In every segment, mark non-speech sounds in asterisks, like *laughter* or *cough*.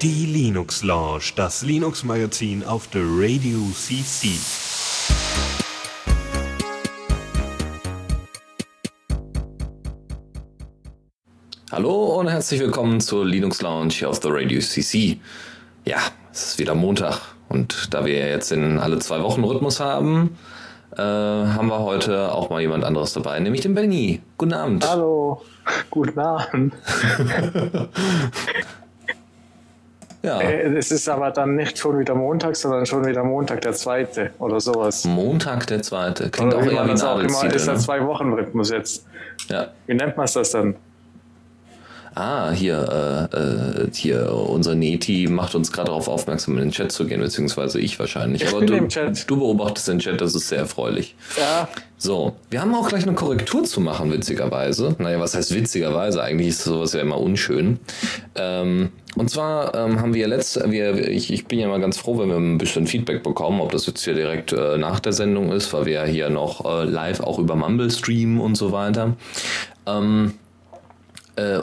Die Linux Lounge, das Linux Magazin auf der Radio CC. Hallo und herzlich willkommen zur Linux Lounge hier auf der Radio CC. Ja, es ist wieder Montag und da wir jetzt den alle zwei Wochen Rhythmus haben, äh, haben wir heute auch mal jemand anderes dabei, nämlich den Benny. Guten Abend. Hallo, guten Abend. ja. Äh, es ist aber dann nicht schon wieder Montag, sondern schon wieder Montag der zweite oder sowas. Montag der zweite. Klingt Oder auch eher wie ein auch immer ist, Ne? zwei Wochen Rhythmus jetzt. Ja. Wie nennt man das dann? Ah, hier, äh, äh, hier, unser Neti macht uns gerade darauf aufmerksam, in den Chat zu gehen, beziehungsweise ich wahrscheinlich. Ich Aber bin du, im Chat. du beobachtest den Chat, das ist sehr erfreulich. Ja, So, wir haben auch gleich eine Korrektur zu machen, witzigerweise. Naja, was heißt witzigerweise? Eigentlich ist sowas ja immer unschön. Ähm, und zwar ähm, haben wir letzte, wir, ich, ich bin ja mal ganz froh, wenn wir ein bisschen Feedback bekommen, ob das jetzt hier direkt äh, nach der Sendung ist, weil wir ja hier noch äh, live auch über Mumble streamen und so weiter. Ähm, äh,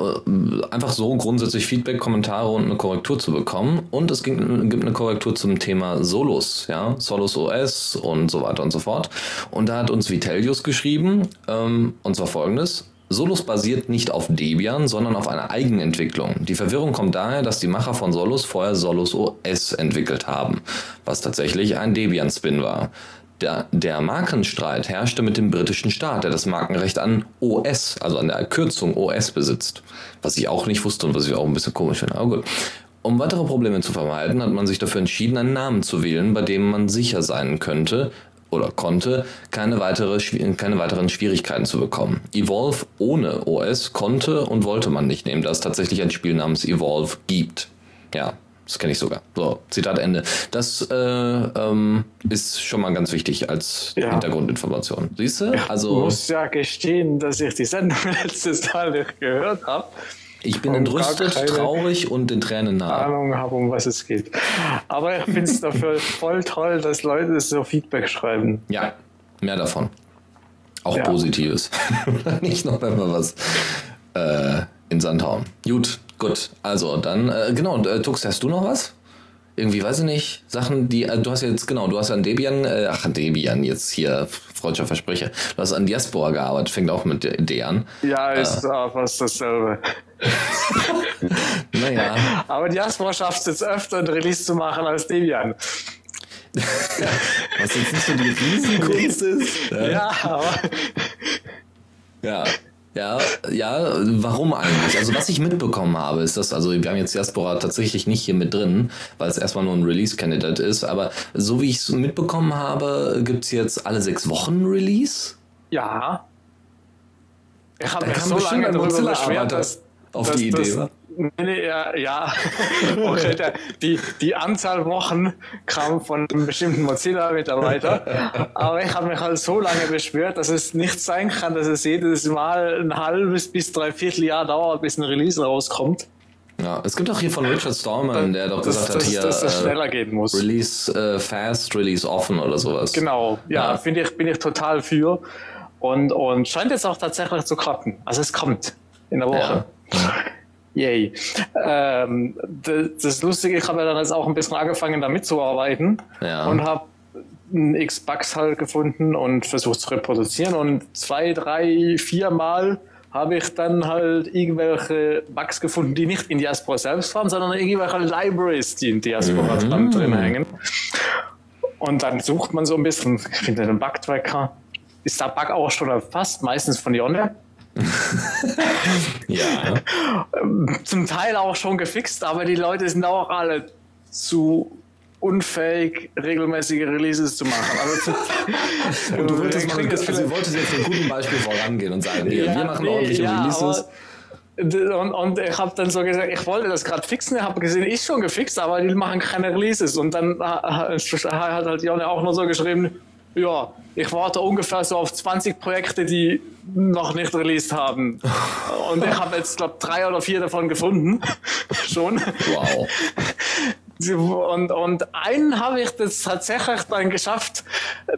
einfach so grundsätzlich Feedback, Kommentare und eine Korrektur zu bekommen. Und es gibt eine Korrektur zum Thema Solos, ja, Solos OS und so weiter und so fort. Und da hat uns Vitellius geschrieben, ähm, und zwar folgendes. Solos basiert nicht auf Debian, sondern auf einer Eigenentwicklung. Die Verwirrung kommt daher, dass die Macher von Solos vorher Solos OS entwickelt haben, was tatsächlich ein Debian-Spin war. Der, Markenstreit herrschte mit dem britischen Staat, der das Markenrecht an OS, also an der Kürzung OS besitzt. Was ich auch nicht wusste und was ich auch ein bisschen komisch finde. Aber gut. Um weitere Probleme zu vermeiden, hat man sich dafür entschieden, einen Namen zu wählen, bei dem man sicher sein könnte oder konnte, keine, weitere, keine weiteren Schwierigkeiten zu bekommen. Evolve ohne OS konnte und wollte man nicht nehmen, da es tatsächlich ein Spiel namens Evolve gibt. Ja, das kenne ich sogar. So, Zitat Ende. Das äh, ähm, ist schon mal ganz wichtig als Ja. Hintergrundinformation. Siehst du? ich Also, muss ja gestehen, dass ich die Sendung *laughs* letztes Mal nicht gehört habe. ich bin entrüstet, traurig und den Tränen nahe. Ahnung habe, um was es geht. Aber ich finde es dafür *laughs* voll toll, dass Leute so Feedback schreiben. Ja, mehr davon. Auch Ja. Positives. *laughs* Nicht noch wenn wir was äh, in Sand hauen. Gut, gut. Also dann, äh, genau, äh, Tux, hast du noch was? Irgendwie, weiß ich nicht, Sachen, die, äh, du hast jetzt, genau, du hast an Debian, äh, ach, an Debian, jetzt hier, freudscher Versprecher, du hast an Diaspora gearbeitet, fängt auch mit D an. Ja, ist äh, fast dasselbe. *laughs* Naja, Aber Diaspora schafft es jetzt öfter, ein Release zu machen als Debian. *laughs* was jetzt nicht so die Riesenkunst *laughs* ist. äh, Ja, aber Ja. Ja, ja, warum eigentlich? Also was ich mitbekommen habe, ist das, also wir haben jetzt Diaspora tatsächlich nicht hier mit drin, weil es erstmal nur ein Release-Candidate ist, aber so wie ich es mitbekommen habe, gibt's jetzt alle sechs Wochen Release. ja. Ich habe mich so lange darüber beschwert, dass auf dass die Idee, das-? Nee, ja, ja. *laughs* Okay, der, die, die Anzahl Wochen kam von einem bestimmten Mozilla-Mitarbeiter. Aber ich habe mich halt so lange beschwert, dass es nicht sein kann, dass es jedes Mal ein halbes bis dreiviertel Jahr dauert, bis ein Release rauskommt. Ja, es gibt auch hier von Richard Stallman, der doch dass, gesagt hat, dass, hier dass das äh, schneller gehen muss. Release äh, fast, Release offen oder sowas. Genau, ja, Ja. finde ich, bin ich total für. Und, und scheint jetzt auch tatsächlich zu klappen. Also es kommt in der Woche. Yay. Ähm, das, das Lustige, ich habe ja dann jetzt auch ein bisschen angefangen, da mitzuarbeiten Ja. und habe einen X-Bugs halt gefunden und versucht zu reproduzieren. Und zwei, drei, vier Mal habe ich dann halt irgendwelche Bugs gefunden, die nicht in Diaspora selbst waren, sondern irgendwelche Libraries, die in Diaspora dran drin hängen. Und dann sucht man so ein bisschen, ich finde den Bug-Tracker. Ist der Bug auch schon erfasst, meistens von Jonne. *laughs* Ja. Zum Teil auch schon gefixt, aber die Leute sind auch alle zu unfähig, regelmäßige Releases zu machen. Also zu, *laughs* Und du wolltest, mal, also wolltest jetzt mit guten Beispiel vorangehen und sagen, Ja, wir machen nee, ordentliche ja, Releases. Und, und ich habe dann so gesagt, ich wollte das gerade fixen, ich habe gesehen, ist schon gefixt, aber die machen keine Releases. Und dann ha- ha- hat halt Jonne auch nur so geschrieben, ja, ich warte ungefähr so auf 20 Projekte, die noch nicht released haben. *laughs* Und ich habe jetzt, glaube drei oder vier davon gefunden. *laughs* schon. Wow. Und, und einen habe ich das tatsächlich dann geschafft.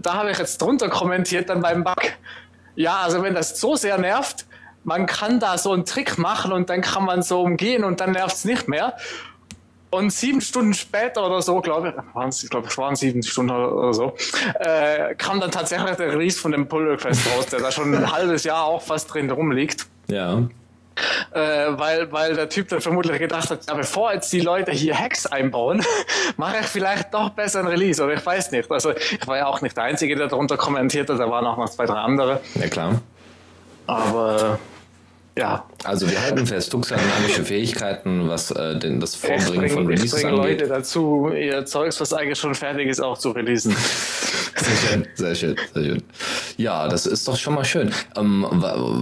Da habe ich jetzt drunter kommentiert dann beim Bug. Ja, also wenn das so sehr nervt, man kann da so einen Trick machen und dann kann man so umgehen und dann nervt es nicht mehr. Und sieben Stunden später oder so, glaube ich, ich glaube, es waren sieben Stunden oder so, äh, kam dann tatsächlich der Release von dem Pull Request raus, der da schon ein *laughs* halbes Jahr auch fast drin rumliegt. Ja. Äh, weil, weil der Typ dann vermutlich gedacht hat, ja, bevor jetzt die Leute hier Hacks einbauen, *laughs* mache ich vielleicht doch besser ein Release. Oder ich weiß nicht. Also ich war ja auch nicht der Einzige, der darunter kommentiert hat, da waren auch noch zwei, drei andere. Ja, klar. Aber ja. Also wir halten fest, Tux hat magische Fähigkeiten, was äh, denn das Vorbringen ich von bring, Releases ich bring angeht. Leute dazu, ihr Zeugs, was eigentlich schon fertig ist, auch zu releasen. *laughs* Sehr schön, sehr schön, sehr schön. Ja, das ist doch schon mal schön. Ähm,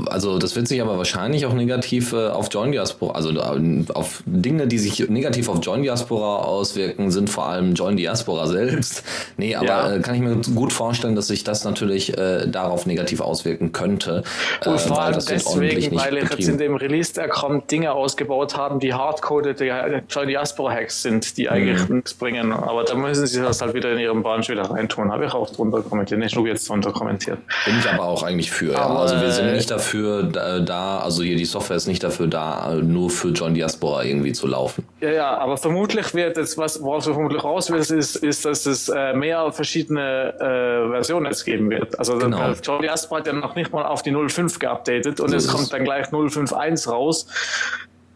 also das wird sich aber wahrscheinlich auch negativ äh, auf Join Diaspora, also äh, auf Dinge, die sich negativ auf Join Diaspora auswirken, sind vor allem Join Diaspora selbst. Nee, aber Ja. äh, kann ich mir gut vorstellen, dass sich das natürlich äh, darauf negativ auswirken könnte. äh, Und vor weil allem deswegen, weil betrieben. in dem Release der kommt Dinge ausgebaut haben, die hardcodete Joy Diaspora Hacks sind, die eigentlich Mhm. nichts bringen. Aber da müssen sie das halt wieder in ihren Branch wieder reintun. Habe ich auch drunter kommentiert. Nicht nur jetzt drunter kommentiert. Bin ich aber auch eigentlich für. Ja. Aber, Also wir sind äh, nicht dafür da, also hier die Software ist nicht dafür da, äh, nur für John Diaspora irgendwie zu laufen. Ja, ja, aber vermutlich wird jetzt, was woraus wir vermutlich raus wird, ist, ist, dass es äh, mehr verschiedene äh, Versionen jetzt geben wird. Also Genau. Joy Diaspora hat ja noch nicht mal auf die 0.5 geupdatet und So es es. kommt dann gleich 0.5.1 raus.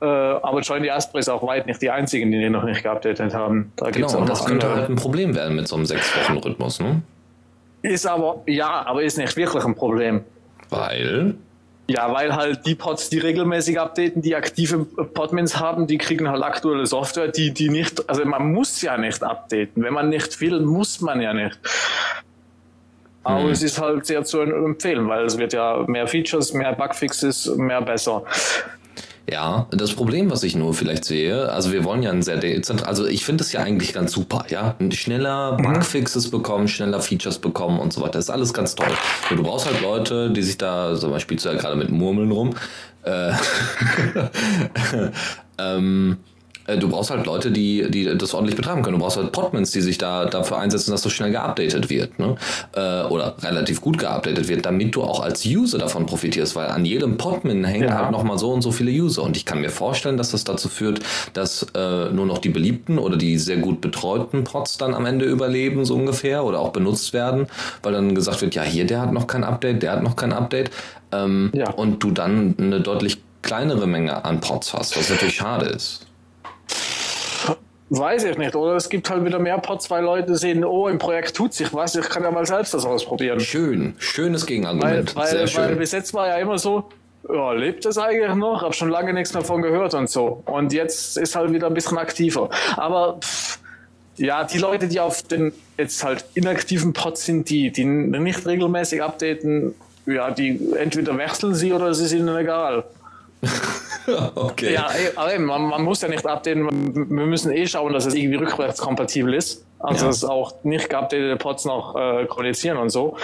Äh, aber Join Diaspora ist auch weit nicht die einzigen, die den noch nicht geupdatet haben. Da Genau, und das könnte andere. halt ein Problem werden mit so einem sechs Wochen Rhythmus, ne? Ist aber, ja, aber ist nicht wirklich ein Problem. Weil Ja, weil halt die Pods, die regelmäßig updaten, die aktive Podmins haben, die kriegen halt aktuelle Software, die, die nicht, also man muss ja nicht updaten. Wenn man nicht will, muss man ja nicht. Aber Hm. es ist halt sehr zu empfehlen, weil es wird ja mehr Features, mehr Bugfixes, mehr besser. Ja, das Problem, was ich nur vielleicht sehe, also wir wollen ja ein sehr dezentral, also ich finde es ja eigentlich ganz super, ja, schneller Bugfixes bekommen, schneller Features bekommen und so weiter, das ist alles ganz toll. Nur du brauchst halt Leute, die sich da, zum Beispiel spielst du ja gerade mit Murmeln rum, äh, *laughs* ähm, äh, du brauchst halt Leute, die, die das ordentlich betreiben können. Du brauchst halt Podmans, die sich da dafür einsetzen, dass so schnell geupdatet wird, ne? Äh, oder relativ gut geupdatet wird, damit du auch als User davon profitierst, weil an jedem Podman hängen Ja. halt nochmal so und so viele User. Und ich kann mir vorstellen, dass das dazu führt, dass äh, nur noch die beliebten oder die sehr gut betreuten Pods dann am Ende überleben, so ungefähr, oder auch benutzt werden, weil dann gesagt wird, ja, hier, der hat noch kein Update, der hat noch kein Update. Ähm, Ja. Und du dann eine deutlich kleinere Menge an Pods hast, was natürlich schade ist. Weiß ich nicht. Oder es gibt halt wieder mehr Pods, weil Leute sehen, oh, im Projekt tut sich was, ich kann ja mal selbst das ausprobieren. Schön, schönes Weil, Gegenargument. weil, Sehr weil schön. bis jetzt war ja immer so, ja, lebt es eigentlich noch? Hab schon lange nichts mehr von gehört und so. Und jetzt ist halt wieder ein bisschen aktiver. Aber pff, ja, die Leute, die auf den jetzt halt inaktiven Pods sind, die, die nicht regelmäßig updaten, ja, die entweder wechseln sie oder sie sind ihnen egal. *laughs* okay. Ja, aber eben, man, man muss ja nicht updaten. Wir müssen eh schauen, dass es irgendwie rückwärtskompatibel ist. Also, Ja. dass auch nicht geupdatete Pods noch äh, kommunizieren und so.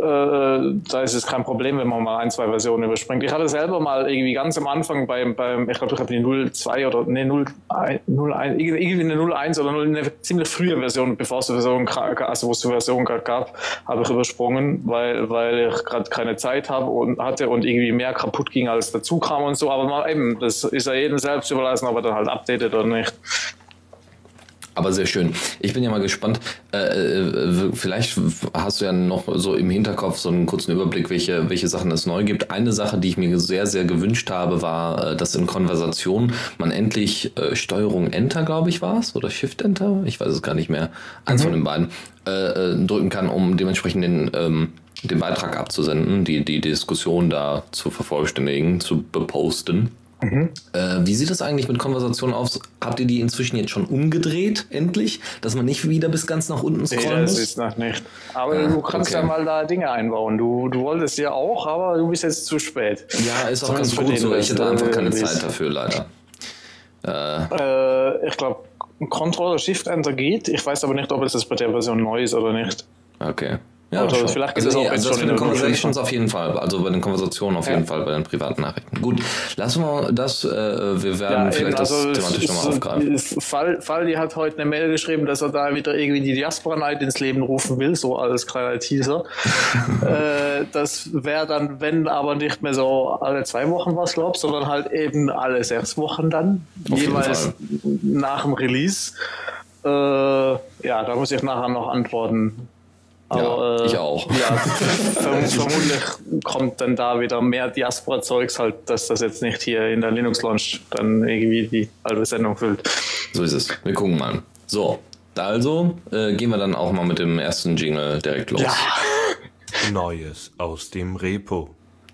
Äh, da ist es kein Problem, wenn man mal ein, zwei Versionen überspringt. Ich hatte selber mal irgendwie ganz am Anfang beim, beim ich glaube, ich habe die 02 oder nee, 01, 01, irgendwie eine 01 oder eine ziemlich frühe Version, bevor es die Version, also Version gerade gab, habe ich übersprungen, weil, weil ich gerade keine Zeit habe und hatte und irgendwie mehr kaputt ging, als dazu kam und so. Aber mal eben, das ist ja jedem selbst überlassen, ob er dann halt updatet oder nicht. Aber sehr schön. Ich bin ja mal gespannt. Äh, äh, vielleicht hast du ja noch so im Hinterkopf so einen kurzen Überblick, welche, welche Sachen es neu gibt. Eine Sache, die ich mir sehr, sehr gewünscht habe, war, äh, dass in Konversation man endlich äh, Steuerung Enter, glaube ich, war es, oder Shift Enter, ich weiß es gar nicht mehr, eins von den beiden, äh, äh, drücken kann, um dementsprechend den, ähm, den Beitrag abzusenden, die, die Diskussion da zu vervollständigen, zu beposten. Äh, wie sieht das eigentlich mit Konversationen aus? Habt ihr die inzwischen jetzt schon umgedreht, endlich? Dass man nicht wieder bis ganz nach unten Nee, scrollen das muss? ist noch nicht. Aber Ah, du kannst okay. ja mal da Dinge einbauen. Du, du wolltest ja auch, aber du bist jetzt zu spät. Ja, ist auch ganz gut so. Ich hatte äh, einfach keine Release. Zeit dafür, leider. Äh, ich glaube, Controller Shift Enter geht. Ich weiß aber nicht, ob es das bei der Version neu ist oder nicht. Okay. Ja, schon. vielleicht also, ist es auch also das in den Conversations auf jeden Fall. Also bei den Konversationen auf Ja. jeden Fall, bei den privaten Nachrichten. Gut, lassen wir das, äh, wir werden Ja, vielleicht eben, das also thematisch nochmal aufgreifen. Fall, Faldi hat heute eine Mail geschrieben, dass er da wieder irgendwie die Diaspora Night ins Leben rufen will, so als kleiner Teaser. *laughs* äh, das wäre dann, wenn aber nicht mehr so alle zwei Wochen was glaubst, sondern halt eben alle sechs Wochen dann, Auf jeweils nach dem Release. Äh, ja, da muss ich nachher noch antworten. Ja, äh, ich auch. Ja, *laughs* verm vermutlich kommt dann da wieder mehr Diaspora-Zeugs halt, dass das jetzt nicht hier in der Linux-Launch dann irgendwie die halbe Sendung füllt. So ist es. Wir gucken mal. So, also äh, gehen wir dann auch mal mit dem ersten Jingle direkt los. *laughs* Neues aus dem Repo.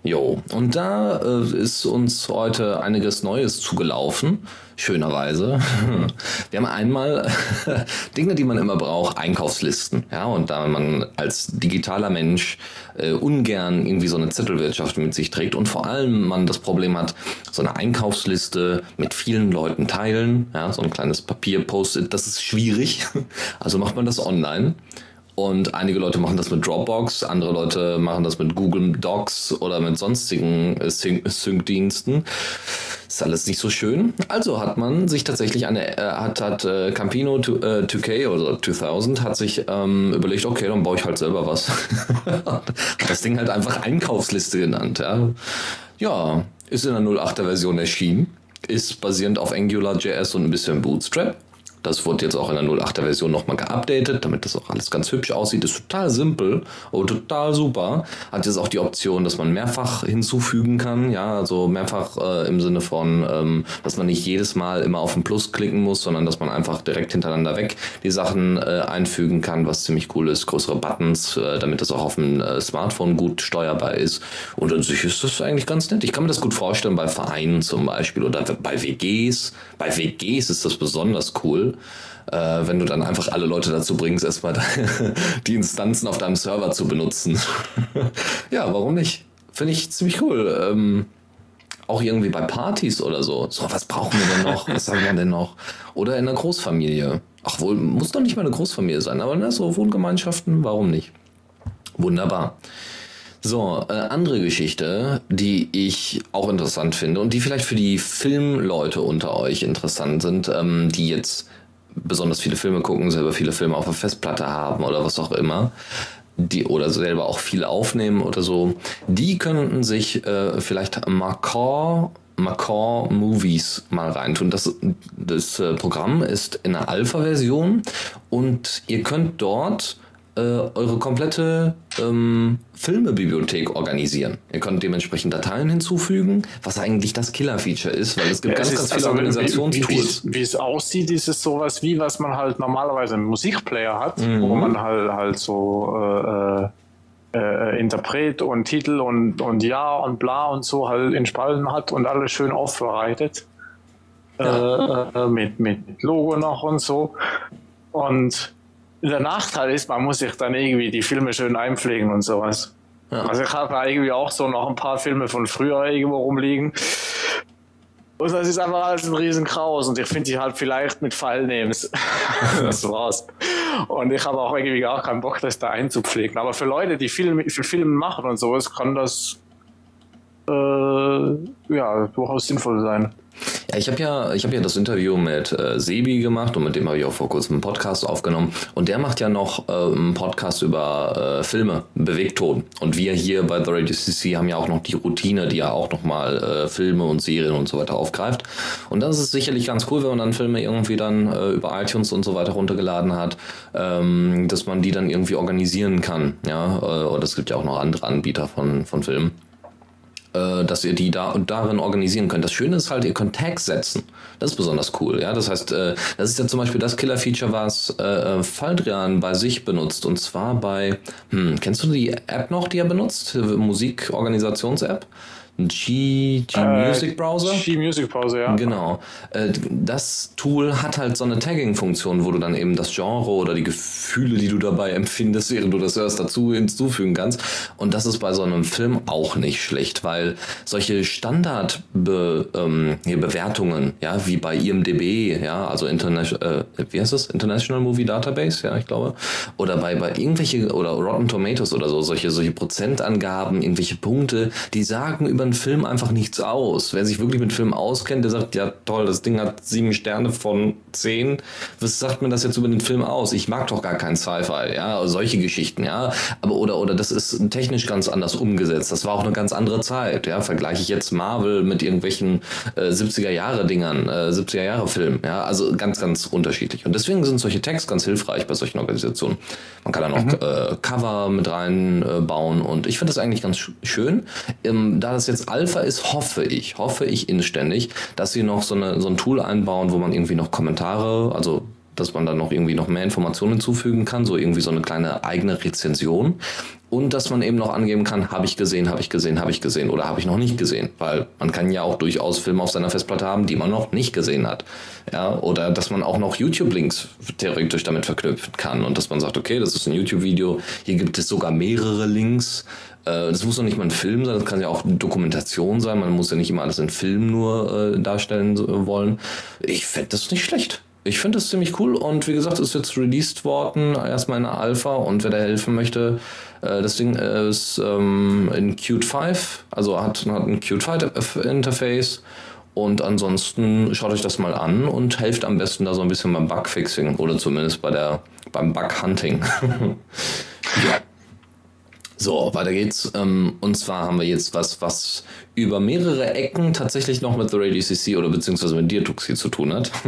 Jo, und da äh, ist uns heute einiges Neues zugelaufen, schönerweise. *laughs* Wir haben einmal *laughs* Dinge, die man immer braucht, Einkaufslisten. Ja, und da man als digitaler Mensch äh, ungern irgendwie so eine Zettelwirtschaft mit sich trägt und vor allem man das Problem hat, so eine Einkaufsliste mit vielen Leuten teilen, ja, so ein kleines Papier-Post-it, das ist schwierig. *laughs* Also macht man das online. Und einige Leute machen das mit Dropbox, andere Leute machen das mit Google Docs oder mit sonstigen Sync- Sync-Diensten. Ist alles nicht so schön. Also hat man sich tatsächlich eine, äh, hat, hat äh, Campino to, äh, 2K oder 2000 hat sich ähm, überlegt, okay, dann baue ich halt selber was. *laughs* Das Ding halt einfach Einkaufsliste genannt. Ja, ja ist in der 08er Version erschienen, ist basierend auf AngularJS und ein bisschen Bootstrap. Das wurde jetzt auch in der 08er Version nochmal geupdatet, damit das auch alles ganz hübsch aussieht. Ist total simpel, aber total super. Hat jetzt auch die Option, dass man mehrfach hinzufügen kann. Ja, also mehrfach äh, im Sinne von, ähm, dass man nicht jedes Mal immer auf den Plus klicken muss, sondern dass man einfach direkt hintereinander weg die Sachen äh, einfügen kann, was ziemlich cool ist. Größere Buttons, äh, damit das auch auf dem äh, Smartphone gut steuerbar ist. Und an sich ist das eigentlich ganz nett. Ich kann mir das gut vorstellen bei Vereinen zum Beispiel oder bei WGs. Bei WGs ist das besonders cool äh, wenn du dann einfach alle Leute dazu bringst, erstmal *laughs* die Instanzen auf deinem Server zu benutzen. *laughs* ja, warum nicht? Finde ich ziemlich cool. Ähm, auch irgendwie bei Partys oder so. So, was brauchen wir denn noch? Was haben wir denn noch? Oder in einer Großfamilie. Ach wohl, muss doch nicht mal eine Großfamilie sein, aber ne, so Wohngemeinschaften, warum nicht? Wunderbar. So, äh, andere Geschichte, die ich auch interessant finde und die vielleicht für die Filmleute unter euch interessant sind, ähm, die jetzt besonders viele Filme gucken, selber viele Filme auf der Festplatte haben oder was auch immer, die oder selber auch viel aufnehmen oder so, die könnten sich äh, vielleicht Macaw Macaw Movies mal reintun. Das, das äh, Programm ist in der Alpha-Version und ihr könnt dort äh, eure komplette ähm, Filmebibliothek organisieren. Ihr könnt dementsprechend Dateien hinzufügen, was eigentlich das Killer-Feature ist, weil es gibt Ja, ganz, es ganz viele also, Organisationstools. Wie, wie, wie es aussieht, ist es sowas wie, was man halt normalerweise im Musikplayer hat, Mhm. wo man halt, halt so äh, äh, äh, Interpret und Titel und, und Ja und bla und so halt in Spalten hat und alles schön aufbereitet. Ja. Äh, äh, mit, mit Logo noch und so. Und der Nachteil ist, man muss sich dann irgendwie die Filme schön einpflegen und sowas. Ja. Also ich habe da irgendwie auch so noch ein paar Filme von früher irgendwo rumliegen. Und das ist einfach alles ein riesen Kraus und ich finde die halt vielleicht mit Filenames. *laughs* das war's. Und ich habe auch irgendwie gar keinen Bock, das da einzupflegen. Aber für Leute, die Film, für Filme machen und sowas, kann das äh, ja durchaus sinnvoll sein. Ja, ich habe ja, ich habe ja das Interview mit äh, Sebi gemacht und mit dem habe ich auch vor kurzem einen Podcast aufgenommen. Und der macht ja noch äh, einen Podcast über äh, Filme, Bewegton. Und wir hier bei The Radio CC haben ja auch noch die Routine, die ja auch nochmal äh, Filme und Serien und so weiter aufgreift. Und das ist sicherlich ganz cool, wenn man dann Filme irgendwie dann äh, über iTunes und so weiter runtergeladen hat, ähm, dass man die dann irgendwie organisieren kann. Ja, äh, und es gibt ja auch noch andere Anbieter von, von Filmen dass ihr die da und darin organisieren könnt. Das Schöne ist halt, ihr könnt Tags setzen. Das ist besonders cool. Ja, das heißt, äh, das ist ja zum Beispiel das Killer-Feature, was äh, Faldrian bei sich benutzt. Und zwar bei, hm, kennst du die App noch, die er benutzt? Musikorganisations-App? G, G Music Äh, Browser. G-Music Browser, ja. Genau. Äh, Das Tool hat halt so eine Tagging-Funktion, wo du dann eben das Genre oder die Gefühle, die du dabei empfindest, während du das hörst, dazu hinzufügen kannst. Und das ist bei so einem Film auch nicht schlecht, weil solche Standardbewertungen, ähm, Bewertungen, ja, wie bei IMDb, ja, also International, äh, wie heißt das? International Movie Database, ja, ich glaube. Oder bei, bei irgendwelche, oder Rotten Tomatoes oder so, solche, solche Prozentangaben, irgendwelche Punkte, die sagen über einen Film einfach nichts aus. Wer sich wirklich mit Filmen auskennt, der sagt, ja toll, das Ding hat sieben Sterne von zehn. Was sagt mir das jetzt über den Film aus? Ich mag doch gar keinen Sci-Fi, ja, solche Geschichten, ja. Aber oder, oder das ist technisch ganz anders umgesetzt. Das war auch eine ganz andere Zeit, ja. Vergleiche ich jetzt Marvel mit irgendwelchen äh, 70er Jahre Dingern, äh, 70er Jahre Filmen, ja. Also ganz, ganz unterschiedlich. Und deswegen sind solche Tags ganz hilfreich bei solchen Organisationen. Man kann dann auch äh, Cover mit reinbauen und ich finde das eigentlich ganz sch- schön. Ähm, da das jetzt Alpha ist, hoffe ich, hoffe ich inständig, dass sie noch so, eine, so ein Tool einbauen, wo man irgendwie noch Kommentare, also dass man dann noch irgendwie noch mehr Informationen hinzufügen kann, so irgendwie so eine kleine eigene Rezension. Und dass man eben noch angeben kann, habe ich gesehen, habe ich gesehen, habe ich gesehen oder habe ich noch nicht gesehen. Weil man kann ja auch durchaus Filme auf seiner Festplatte haben, die man noch nicht gesehen hat. Ja, oder dass man auch noch YouTube-Links theoretisch damit verknüpfen kann. Und dass man sagt, okay, das ist ein YouTube-Video, hier gibt es sogar mehrere Links. Äh, Das muss doch nicht mal ein Film sein, das kann ja auch Dokumentation sein. Man muss ja nicht immer alles in Film nur äh, darstellen so- wollen. Ich fände das nicht schlecht. Ich finde das ziemlich cool und wie gesagt, ist jetzt released worden, erstmal in der Alpha und wer da helfen möchte, äh, das Ding ist ähm, in Qt 5, also hat, hat ein Qt 5 Interface und ansonsten schaut euch das mal an und helft am besten da so ein bisschen beim Bugfixing oder zumindest bei der, beim Bug-Hunting. *laughs* ja. So, weiter geht's. Ähm, und zwar haben wir jetzt was, was über mehrere Ecken tatsächlich noch mit The Radio CC oder beziehungsweise mit dir, Tuxi, zu tun hat. *laughs*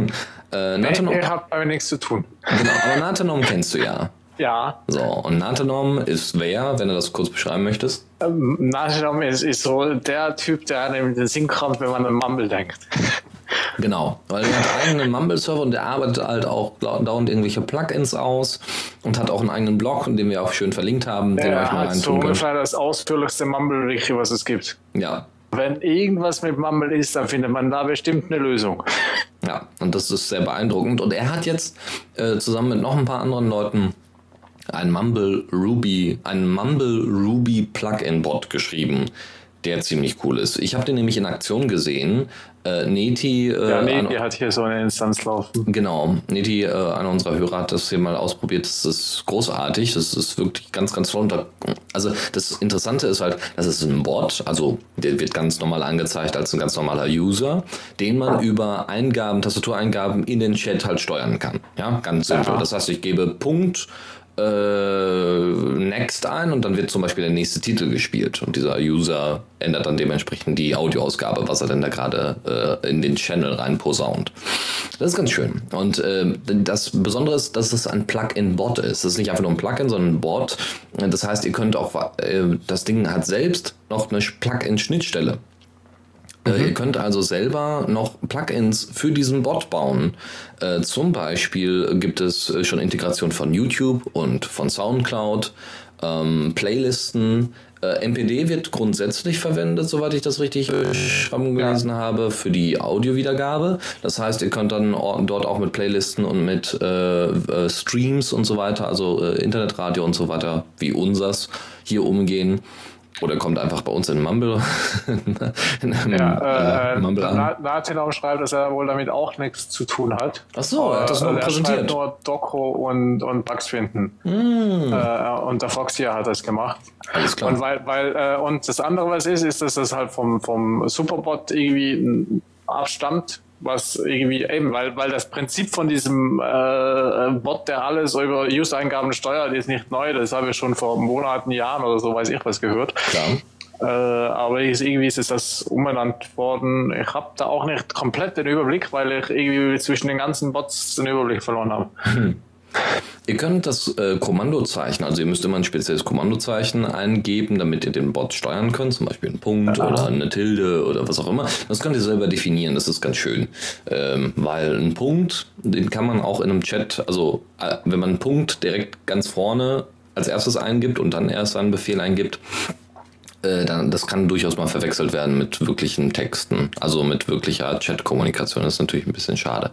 Äh, Nathanom, ich habe damit nichts zu tun. genau, aber Nathanom kennst du ja. Ja, So, und Nathanom ist wer, wenn du das kurz beschreiben möchtest? ähm, Nachrichten ist, ist so der Typ, der einem in den Sinn kommt, wenn man an Mumble denkt. *laughs* Genau, weil er hat einen eigenen Mumble-Server und der arbeitet halt auch dauernd irgendwelche Plugins aus und hat auch einen eigenen Blog, den wir auch schön verlinkt haben, den ihr euch mal so reintun könnt. ungefähr das ausführlichste Mumble-Wiki, was es gibt. Ja, Wenn irgendwas mit Mumble ist, dann findet man da bestimmt eine Lösung. Ja, und das ist sehr beeindruckend. Und er hat jetzt äh, zusammen mit noch ein paar anderen Leuten ein Mumble Ruby, ein Mumble Ruby Plugin Bot geschrieben, der ziemlich cool ist. Ich habe den nämlich in Aktion gesehen. Äh, Neti, äh, Ja, ein- die hat hier so eine Instanz laufen. Genau, Niti, äh, einer unserer Hörer hat das hier mal ausprobiert. Das ist großartig. Das ist wirklich ganz, ganz toll. Also das Interessante ist halt, das ist ein Bot, also der wird ganz normal angezeigt als ein ganz normaler User, den man über Eingaben, Tastatureingaben in den Chat halt steuern kann. Ja, ganz simpel. Ja. Das heißt, ich gebe Punkt äh, Next ein und dann wird zum Beispiel der nächste Titel gespielt und dieser User ändert dann dementsprechend die Audioausgabe, was er denn da gerade äh, in den Channel rein posaunt. Das ist ganz schön. Und ähm, das Besondere ist, dass es ein Plugin-Bot ist. Es ist nicht einfach nur ein Plugin, sondern ein Bot. Das heißt, ihr könnt auch, äh, das Ding hat selbst noch eine Plugin-Schnittstelle. Äh, Ihr könnt also selber noch Plugins für diesen Bot bauen. Äh, zum Beispiel gibt es äh, schon Integration von YouTube und von SoundCloud, ähm, Playlisten. Äh, MPD wird grundsätzlich verwendet, soweit ich das richtig gelesen habe, für die Audiowiedergabe. Das heißt, ihr könnt dann or- dort auch mit Playlisten und mit äh, Streams und so weiter, also Internetradio und so weiter, wie unsers, hier umgehen. Oder kommt einfach bei uns in Mumble, *laughs* in einem, Ja, äh, Mumble an. Na- Nathanom schreibt, dass er wohl damit auch nichts zu tun hat. Ach so, er hat das nur Äh, er präsentiert. schreibt nur Doco und, und Bugs finden. Hm. Äh, und der Foxy hat das gemacht. Alles klar. Und weil, weil, äh, und das andere, was ist, ist, dass das halt vom, vom Superbot irgendwie abstammt, was irgendwie eben, weil, weil das Prinzip von diesem äh, Bot, der alles über User-Eingaben steuert, ist nicht neu. Das habe ich schon vor Monaten, Jahren oder so, weiß ich was gehört. Äh, aber ist, irgendwie ist es das umbenannt worden. Ich habe da auch nicht komplett den Überblick, weil ich irgendwie zwischen den ganzen Bots den Überblick verloren habe. Ihr könnt das äh, Kommandozeichen, also ihr müsst immer ein spezielles Kommandozeichen eingeben, damit ihr den Bot steuern könnt, zum Beispiel einen Punkt oder eine Tilde oder was auch immer. Das könnt ihr selber definieren, das ist ganz schön. Ähm, weil ein Punkt, den kann man auch in einem Chat, also äh, wenn man einen Punkt direkt ganz vorne als erstes eingibt und dann erst einen Befehl eingibt, äh, dann, das kann durchaus mal verwechselt werden mit wirklichen Texten, also mit wirklicher Chat-Kommunikation. Das ist natürlich ein bisschen schade.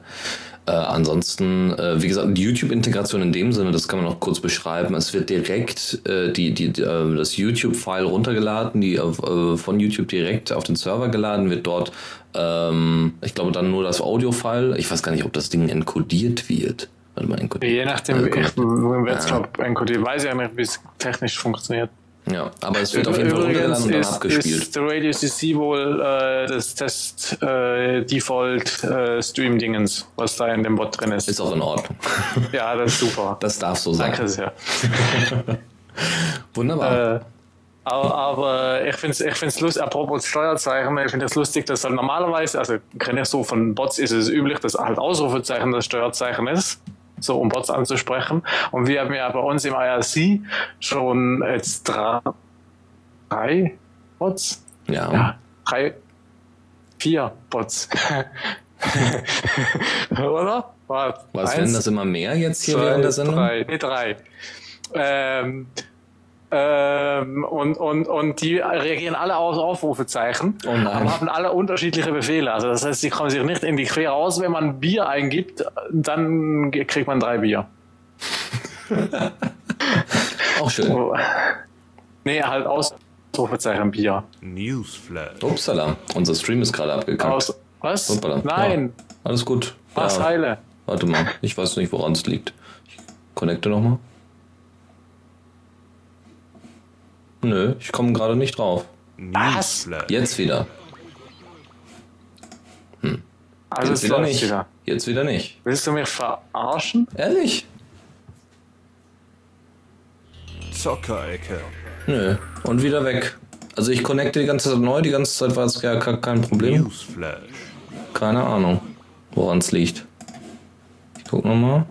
Äh, ansonsten, äh, wie gesagt, die YouTube-Integration in dem Sinne, das kann man noch kurz beschreiben. Es wird direkt äh, die, die, äh, das YouTube-File runtergeladen, die äh, von YouTube direkt auf den Server geladen, wird dort, ähm, ich glaube, dann nur das Audio-File. Ich weiß gar nicht, ob das Ding enkodiert wird. Warte mal, enkodiert. Je nachdem, äh, ich, ich glaube, enkodiert, weiß ich ja nicht, wie es technisch funktioniert. Ja, aber es wird auf jeden Fall runtergeladen und dann ist, abgespielt. Ist der Radio CC wohl äh, das Test äh, Default äh, Stream Dingens, was da in dem Bot drin ist. Ist auch in Ordnung. ja, das ist super. Das darf so sein. Danke sehr. *laughs* Wunderbar. Äh, aber, aber ich finde es ich find's lustig, apropos Steuerzeichen, ich finde es lustig, dass halt normalerweise, also kenne ich so von Bots ist es üblich, dass halt Ausrufezeichen das Steuerzeichen ist so um Bots anzusprechen. Und wir haben ja bei uns im IRC schon jetzt drei, drei Bots. Ja. ja. Drei, vier Bots. *laughs* Oder? Was, Was werden das immer mehr jetzt hier zwei, während der Sendung? Drei, nee, drei. Ähm, ähm, und, und, und die reagieren alle aus Aufrufezeichen, oh aber haben alle unterschiedliche Befehle. Also das heißt, sie kommen sich nicht in die Quere aus. Wenn man Bier eingibt, dann kriegt man drei Bier. *laughs* Auch schön. Oh. Nee, halt Ausrufezeichen Bier. Newsflash. Upsala, unser Stream ist gerade abgekackt. Aus, was? Hoppala. Nein. Ja, alles gut. Was ja. heile? Warte mal, ich weiß nicht, woran es liegt. Ich connecte nochmal. Nö, ich komme gerade nicht drauf. Was? Jetzt wieder. Hm. Also Jetzt wieder nicht. Wieder. Jetzt wieder nicht. Willst du mich verarschen? Ehrlich? Zockerecke. Nö. Und wieder weg. Also ich connecte die ganze Zeit neu, die ganze Zeit war es gar kein Problem. Newsflash. Keine Ahnung, woran es liegt. Ich guck nochmal.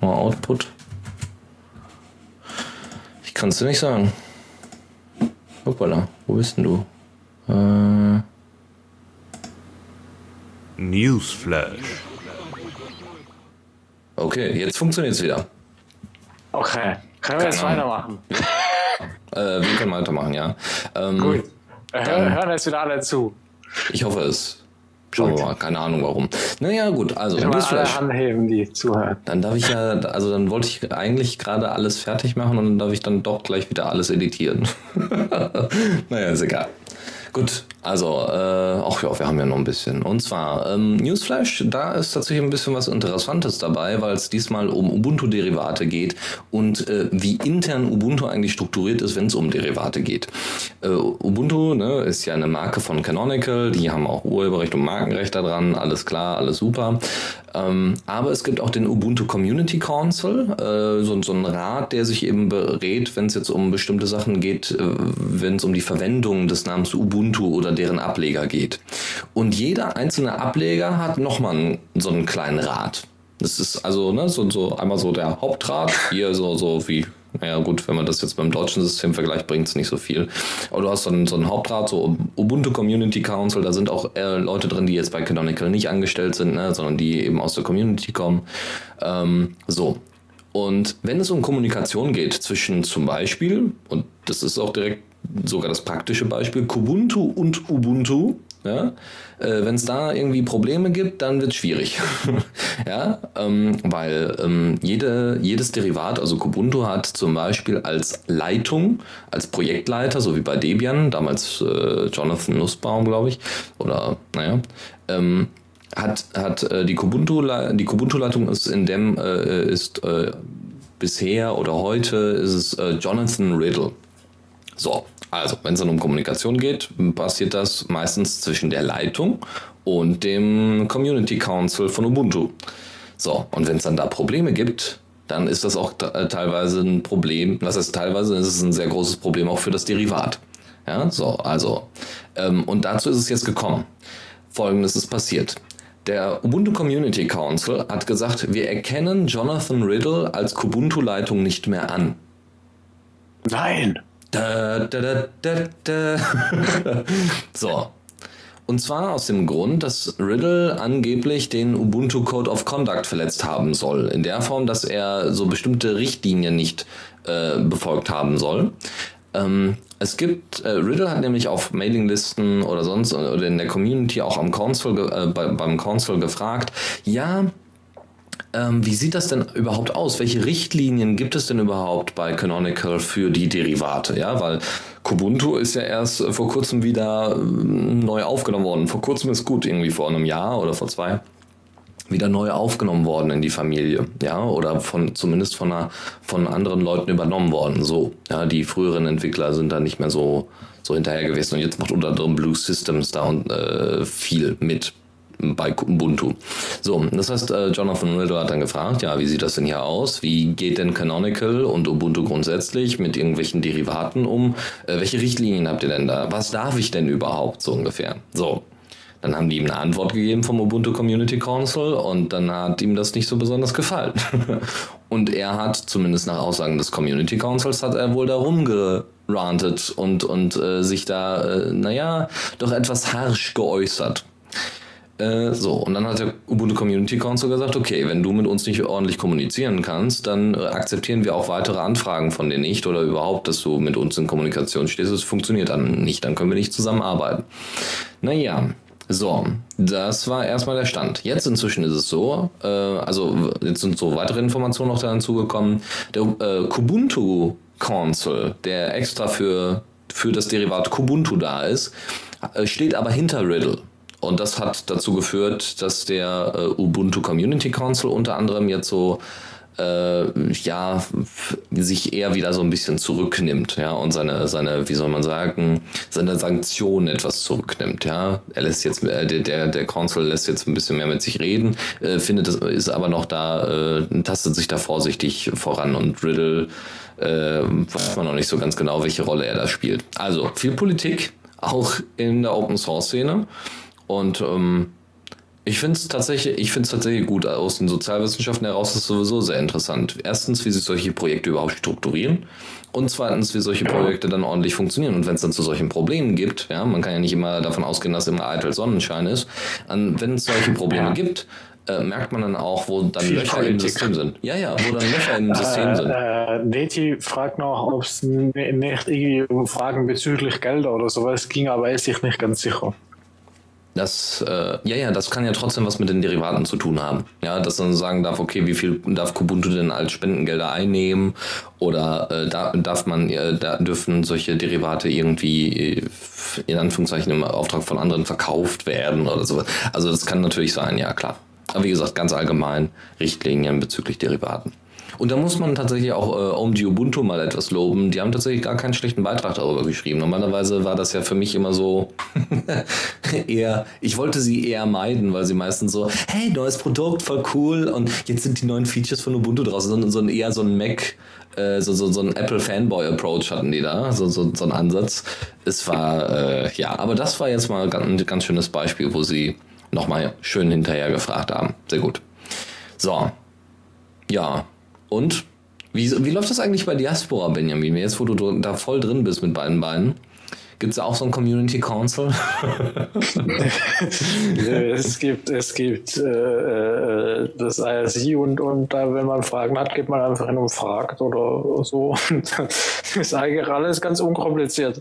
Mal Output. Ich kann es dir nicht sagen. Hoppala, wo bist denn du? Äh. Newsflash. Okay, jetzt funktioniert es wieder. Okay, können wir jetzt weitermachen? *laughs* äh, wir können weitermachen, ja. Ähm, Gut. Hör, hören jetzt wieder alle zu. Ich hoffe es. Schauen wir mal, keine Ahnung warum. Naja, gut, also ich Newsflash. Alle anheben, die zuhören. Dann darf ich ja, also dann wollte ich eigentlich gerade alles fertig machen und dann darf ich dann doch gleich wieder alles editieren. *laughs* naja, ist egal. Gut, also, äh, ach ja, wir haben ja noch ein bisschen. Und zwar, ähm, Newsflash, da ist tatsächlich ein bisschen was Interessantes dabei, weil es diesmal um Ubuntu-Derivate geht und äh, wie intern Ubuntu eigentlich strukturiert ist, wenn es um Derivate geht. Äh, Ubuntu ne, ist ja eine Marke von Canonical, die haben auch Urheberrecht und Markenrecht daran, alles klar, alles super. Ähm, aber es gibt auch den Ubuntu Community Council, äh, so, so ein Rat, der sich eben berät, wenn es jetzt um bestimmte Sachen geht, äh, wenn es um die Verwendung des Namens Ubuntu oder deren Ableger geht. Und jeder einzelne Ableger hat nochmal so einen kleinen Rat. Das ist also ne, so, so einmal so der Hauptrat, hier so, so wie naja, gut, wenn man das jetzt beim deutschen System vergleicht, bringt es nicht so viel. Aber du hast dann so einen Hauptrat, so Ubuntu Community Council, da sind auch äh, Leute drin, die jetzt bei Canonical nicht angestellt sind, ne, sondern die eben aus der Community kommen. Ähm, so. Und wenn es um Kommunikation geht zwischen zum Beispiel, und das ist auch direkt sogar das praktische Beispiel, Kubuntu und Ubuntu, ja? Äh, Wenn es da irgendwie Probleme gibt, dann wird es schwierig. *laughs* ja? Ähm, weil ähm, jede, jedes Derivat, also Kubuntu hat zum Beispiel als Leitung, als Projektleiter, so wie bei Debian, damals äh, Jonathan Nussbaum, glaube ich, oder naja, ähm, hat, hat äh, die Kubuntu die Kubuntu ist in dem äh, ist äh, bisher oder heute ist es Jonathan Riddle. So, also, wenn es dann um Kommunikation geht, passiert das meistens zwischen der Leitung und dem Community Council von Ubuntu. So, und wenn es dann da Probleme gibt, dann ist das auch äh, teilweise ein Problem. Was heißt teilweise? ist es ein sehr großes Problem auch für das Derivat. Ja, so, also. Ähm, und dazu ist es jetzt gekommen. Folgendes ist passiert. Der Ubuntu Community Council hat gesagt, wir erkennen Jonathan Riddle als Kubuntu-Leitung nicht mehr an. Nein. Da, da, da, *laughs* so. Und zwar aus dem Grund, dass Riddle angeblich den Ubuntu Code of Conduct verletzt haben soll. In der Form, dass er so bestimmte Richtlinien nicht äh, befolgt haben soll. Ähm, Es gibt, äh, Riddle hat nämlich auf Mailinglisten oder sonst oder in der Community auch am Council, äh, bei, beim Council gefragt, ja, ähm, wie sieht das denn überhaupt aus? Welche Richtlinien gibt es denn überhaupt bei Canonical für die Derivate? Ja, weil Kubuntu ist ja erst vor kurzem wieder neu aufgenommen worden. Vor kurzem ist gut, irgendwie vor einem Jahr oder vor zwei wieder neu aufgenommen worden in die Familie, ja, oder von zumindest von einer, von anderen Leuten übernommen worden. So, ja, die früheren Entwickler sind da nicht mehr so so hinterher gewesen und jetzt macht unter anderem Blue Systems da und äh, viel mit bei Ubuntu. So, das heißt, äh, Jonathan Riddle hat dann gefragt, ja, wie sieht das denn hier aus? Wie geht denn Canonical und Ubuntu grundsätzlich mit irgendwelchen Derivaten um? Äh, welche Richtlinien habt ihr denn da? Was darf ich denn überhaupt so ungefähr? So, dann haben die ihm eine Antwort gegeben vom Ubuntu Community Council und dann hat ihm das nicht so besonders gefallen. *laughs* und er hat, zumindest nach Aussagen des Community Councils, hat er wohl darum gerantet und, und äh, sich da, äh, naja, doch etwas harsch geäußert. Äh, so, und dann hat der Ubuntu Community Council gesagt, okay, wenn du mit uns nicht ordentlich kommunizieren kannst, dann akzeptieren wir auch weitere Anfragen von dir nicht oder überhaupt, dass du mit uns in Kommunikation stehst. Es funktioniert dann nicht, dann können wir nicht zusammenarbeiten. Naja, so, das war erstmal der Stand. Jetzt inzwischen ist es so, äh, also jetzt sind so weitere Informationen noch dazugekommen. Der äh, Kubuntu Council, der extra für, für das Derivat Kubuntu da ist, äh, steht aber hinter Riddle. Und das hat dazu geführt, dass der äh, Ubuntu Community Council unter anderem jetzt so äh, ja, sich eher wieder so ein bisschen zurücknimmt, ja, und seine, seine, wie soll man sagen, seine Sanktionen etwas zurücknimmt, ja. Er lässt jetzt, äh, der, der Council lässt jetzt ein bisschen mehr mit sich reden, äh, findet, es ist aber noch da, äh, tastet sich da vorsichtig voran und Riddle, äh, weiß man noch nicht so ganz genau, welche Rolle er da spielt. Also, viel Politik, auch in der Open Source Szene und, ähm, ich finde es tatsächlich, ich tatsächlich gut. Aus den Sozialwissenschaften heraus ist es sowieso sehr interessant. Erstens, wie sich solche Projekte überhaupt strukturieren. Und zweitens, wie solche Projekte dann ordentlich funktionieren. Und wenn es dann zu solchen Problemen gibt, ja, man kann ja nicht immer davon ausgehen, dass immer eitel Sonnenschein ist. Wenn es solche Probleme ja. gibt, äh, merkt man dann auch, wo dann Viel Löcher Politik. im System sind. Ja, ja, wo dann Löcher im System äh, sind. Äh, Neti fragt noch, ob es nicht irgendwie um Fragen bezüglich Gelder oder sowas ging, aber er ist sich nicht ganz sicher. Das, äh, ja, ja, das kann ja trotzdem was mit den Derivaten zu tun haben. Ja, dass man sagen darf, okay, wie viel darf Kubuntu denn als Spendengelder einnehmen? Oder äh, da, darf man, äh, da dürfen solche Derivate irgendwie äh, in Anführungszeichen im Auftrag von anderen verkauft werden oder sowas. Also das kann natürlich sein, ja klar. Aber wie gesagt, ganz allgemein Richtlinien bezüglich Derivaten. Und da muss man tatsächlich auch äh, OMG Ubuntu mal etwas loben. Die haben tatsächlich gar keinen schlechten Beitrag darüber geschrieben. Normalerweise war das ja für mich immer so *laughs* eher, ich wollte sie eher meiden, weil sie meistens so, hey, neues Produkt, voll cool und jetzt sind die neuen Features von Ubuntu draußen. So, so ein, eher so ein Mac, äh, so, so, so ein Apple Fanboy Approach hatten die da, so, so, so ein Ansatz. Es war, äh, ja, aber das war jetzt mal ein ganz schönes Beispiel, wo sie nochmal schön hinterher gefragt haben. Sehr gut. So. Ja, und? Wie, wie läuft das eigentlich bei Diaspora, Benjamin? Jetzt, wo du da voll drin bist mit beiden Beinen. Gibt es auch so ein Community Council? *laughs* es gibt, es gibt äh, äh das ISI und, und da, wenn man Fragen hat, geht man einfach hin und fragt oder so. das *laughs* ist eigentlich alles ganz unkompliziert.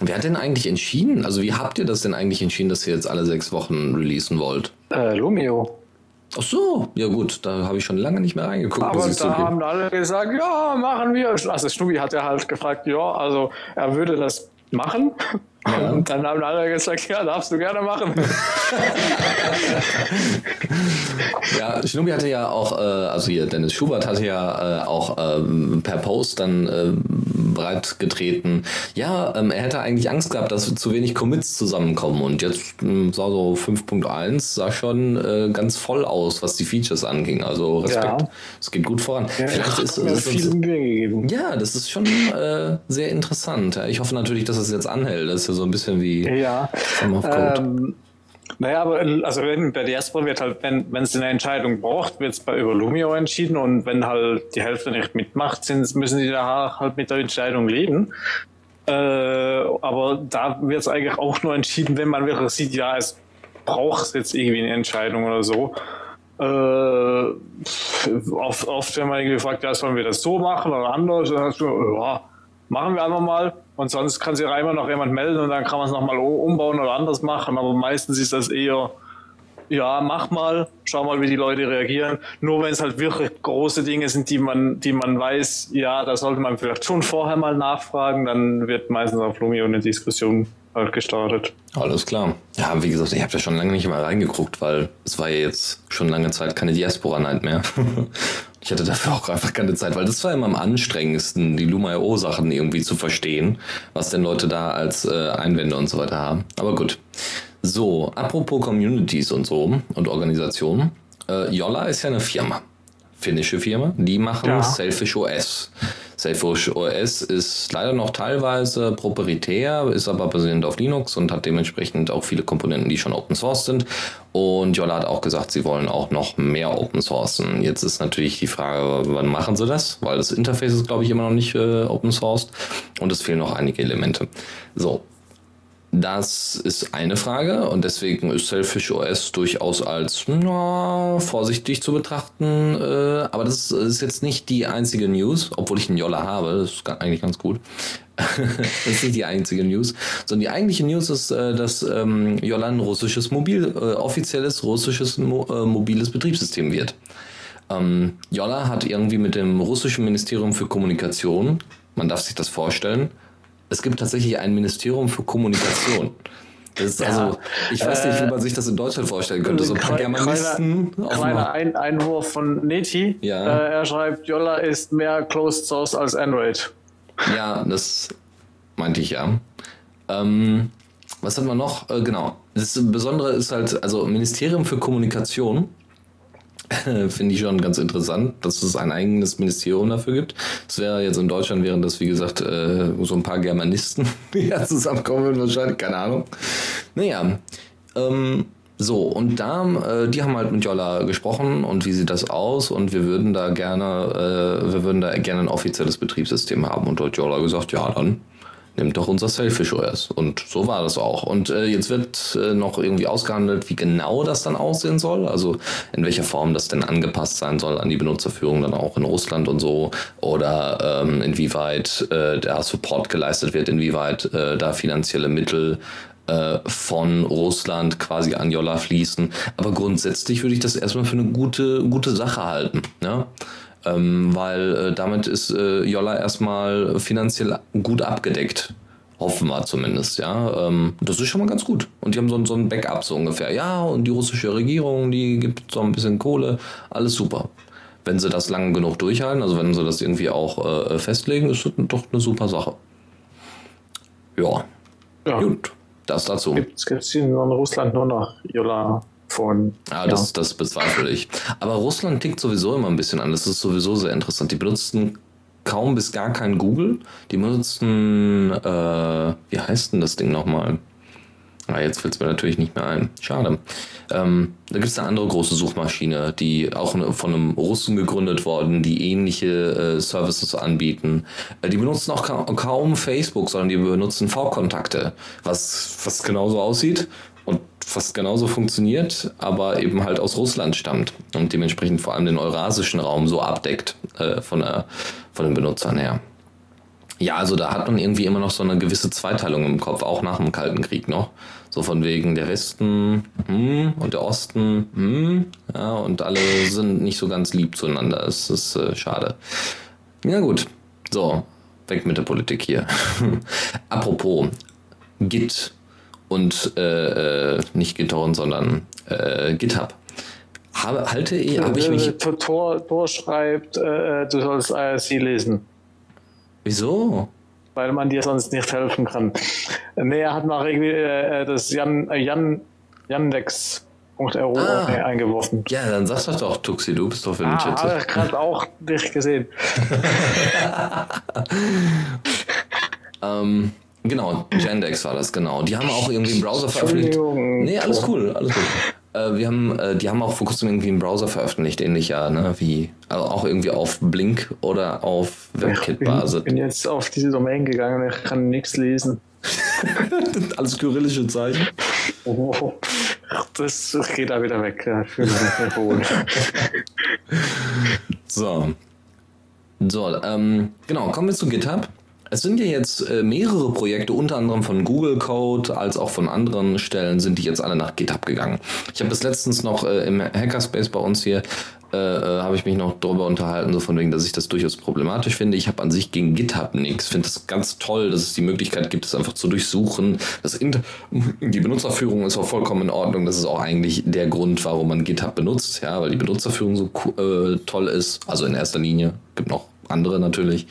Wer hat denn eigentlich entschieden? Also wie habt ihr das denn eigentlich entschieden, dass ihr jetzt alle sechs Wochen releasen wollt? Äh, Lumio. Ach so, ja gut, da habe ich schon lange nicht mehr reingeguckt. Aber da zugeben. haben alle gesagt, ja, machen wir. Also Schnubi hat ja halt gefragt, ja, also er würde das machen. Ja. *laughs* Und dann haben alle gesagt, ja, darfst du gerne machen. *laughs* ja, Schnubi hatte ja auch, äh, also hier Dennis Schubert hatte ja äh, auch ähm, per Post dann äh, breit getreten, ja, ähm, er hätte eigentlich Angst gehabt, dass zu wenig Commits zusammenkommen und jetzt ähm, sah so 5.1 sah schon äh, ganz voll aus, was die Features anging. Also Respekt, ja. es geht gut voran. Ja, Vielleicht ist es viel gegeben. Ja, das ist schon äh, sehr interessant. Ich hoffe natürlich, dass es jetzt anhält. Das ist ja so ein bisschen wie ja. Summer of Code. Ähm, naja, aber also wenn, bei Diaspora wird halt, wenn es eine Entscheidung braucht, wird es bei über Lumio entschieden und wenn halt die Hälfte nicht mitmacht, sind, müssen die da halt mit der Entscheidung leben. Äh, aber da wird es eigentlich auch nur entschieden, wenn man wirklich sieht, ja, es braucht jetzt irgendwie eine Entscheidung oder so. Äh, oft, oft wenn man irgendwie fragt, ja, sollen wir das so machen oder anders, dann hast du, ja, machen wir einfach mal. Und sonst kann sich auch immer noch jemand melden und dann kann man es nochmal umbauen oder anders machen. Aber meistens ist das eher, ja, mach mal, schau mal, wie die Leute reagieren. Nur wenn es halt wirklich große Dinge sind, die man, die man weiß, ja, da sollte man vielleicht schon vorher mal nachfragen, dann wird meistens auf Lumi eine Diskussion halt gestartet. Alles klar. Ja, wie gesagt, ich habe da schon lange nicht mehr reingeguckt, weil es war ja jetzt schon lange Zeit keine Diaspora-Night mehr. *laughs* ich hatte dafür auch einfach keine Zeit, weil das war immer am anstrengendsten, die Luma.io-Sachen irgendwie zu verstehen, was denn Leute da als äh, Einwände und so weiter haben. Aber gut. So, apropos Communities und so und Organisationen. Äh, Jolla ist ja eine Firma finnische Firma. Die machen ja. Selfish OS. Selfish OS ist leider noch teilweise proprietär, ist aber basierend auf Linux und hat dementsprechend auch viele Komponenten, die schon Open Source sind. Und Jolla hat auch gesagt, sie wollen auch noch mehr Open Sourcen. Jetzt ist natürlich die Frage, wann machen sie das? Weil das Interface ist, glaube ich, immer noch nicht äh, Open Sourced und es fehlen noch einige Elemente. So, das ist eine Frage und deswegen ist Selfish OS durchaus als na, vorsichtig zu betrachten. Äh, aber das ist jetzt nicht die einzige News, obwohl ich einen Jolla habe. Das ist eigentlich ganz gut. *laughs* das ist nicht die einzige News, sondern die eigentliche News ist, äh, dass ähm, Jolla ein russisches Mobil, äh, offizielles russisches Mo äh, mobiles Betriebssystem wird. Ähm, Jolla hat irgendwie mit dem russischen Ministerium für Kommunikation, man darf sich das vorstellen, es gibt tatsächlich ein Ministerium für Kommunikation. Das ist ja, also, ich weiß nicht, wie man sich das in Deutschland vorstellen könnte. So ein paar Germanisten. Kleiner, kleiner ein Einwurf von Neti. Ja. Äh, er schreibt, Jolla ist mehr Closed Source als Android. Ja, das meinte ich ja. Ähm, was hat man noch? Äh, genau. Das Besondere ist halt, also Ministerium für Kommunikation *laughs* Finde ich schon ganz interessant, dass es ein eigenes Ministerium dafür gibt. Es wäre jetzt in Deutschland, wären das, wie gesagt, äh, so ein paar Germanisten, *laughs* die ja zusammenkommen würden, wahrscheinlich, keine Ahnung. Naja, ähm, so, und da, äh, die haben halt mit Jolla gesprochen und wie sieht das aus und wir würden da gerne, äh, wir würden da gerne ein offizielles Betriebssystem haben. Und dort Jolla gesagt, ja, dann nimmt doch unser Selfish OS. Und so war das auch. Und äh, jetzt wird äh, noch irgendwie ausgehandelt, wie genau das dann aussehen soll. Also in welcher Form das denn angepasst sein soll an die Benutzerführung dann auch in Russland und so. Oder ähm, inwieweit äh, der Support geleistet wird, inwieweit äh, da finanzielle Mittel äh, von Russland quasi an Jolla fließen. Aber grundsätzlich würde ich das erstmal für eine gute, gute Sache halten. Ja? Ähm, weil äh, damit ist äh, Jolla erstmal finanziell gut abgedeckt. Hoffen wir zumindest, ja. Ähm, das ist schon mal ganz gut. Und die haben so, so ein Backup so ungefähr. Ja, und die russische Regierung, die gibt so ein bisschen Kohle. Alles super. Wenn sie das lang genug durchhalten, also wenn sie das irgendwie auch äh, festlegen, ist das doch eine super Sache. Ja. ja. Gut, das dazu. Gibt es in Russland nur noch Jolla von. Ah, ja, das, das bezweifle ich. Aber Russland tickt sowieso immer ein bisschen an. Das ist sowieso sehr interessant. Die benutzen kaum bis gar kein Google. Die benutzen, äh, wie heißt denn das Ding nochmal? Ah, jetzt fällt es mir natürlich nicht mehr ein. Schade. Ähm, da gibt es eine andere große Suchmaschine, die auch von einem Russen gegründet worden, die ähnliche äh, Services anbieten. Äh, die benutzen auch ka kaum Facebook, sondern die benutzen V-Kontakte, was, was genauso aussieht und fast genauso funktioniert, aber eben halt aus Russland stammt und dementsprechend vor allem den eurasischen Raum so abdeckt äh, von, der, von den Benutzern her. Ja, also da hat man irgendwie immer noch so eine gewisse Zweiteilung im Kopf, auch nach dem Kalten Krieg noch. So von wegen der Westen hm, und der Osten, hm, ja, und alle sind nicht so ganz lieb zueinander. Es ist äh, schade. Ja gut, so, weg mit der Politik hier. *laughs* Apropos, Git und äh, äh, nicht GitHorn, sondern äh, GitHub. Habe, halte ich, habe ich mich. Tor, Tor schreibt, äh, äh, du sollst IRC lesen. Wieso? Weil man dir sonst nicht helfen kann. Nee, er hat mal irgendwie äh, das Jan, Jan, Yandex.ro ah, eingeworfen. Ja, dann sagst du doch, Tuxi, du bist doch für den ah, Chat. Habe ich gerade auch nicht gesehen. *laughs* ähm, Genau, Gendex war das, genau. Die haben auch irgendwie einen Browser veröffentlicht. Nee, alles cool, alles cool. Äh, wir haben, äh, die haben auch vor kurzem irgendwie einen Browser veröffentlicht, ähnlich ja, ne, wie, also auch irgendwie auf Blink oder auf WebKit-Basis. Ich bin jetzt auf diese Domain gegangen, ich kann nichts lesen. *laughs* alles kyrillische Zeichen. Oh, das geht da wieder weg. Ja, *laughs* so. So, ähm, genau, kommen wir zu GitHub. Es sind ja jetzt äh, mehrere Projekte, unter anderem von Google Code als auch von anderen Stellen, sind die jetzt alle nach GitHub gegangen. Ich habe bis letztens noch äh, im Hackerspace bei uns hier äh, äh, habe ich mich noch darüber unterhalten, so von wegen, dass ich das durchaus problematisch finde. Ich habe an sich gegen GitHub nichts. Finde es ganz toll, dass es die Möglichkeit gibt, es einfach zu durchsuchen. Das Inter die Benutzerführung ist auch vollkommen in Ordnung. Das ist auch eigentlich der Grund, warum man GitHub benutzt, ja, weil die Benutzerführung so äh, toll ist. Also in erster Linie gibt noch andere natürlich.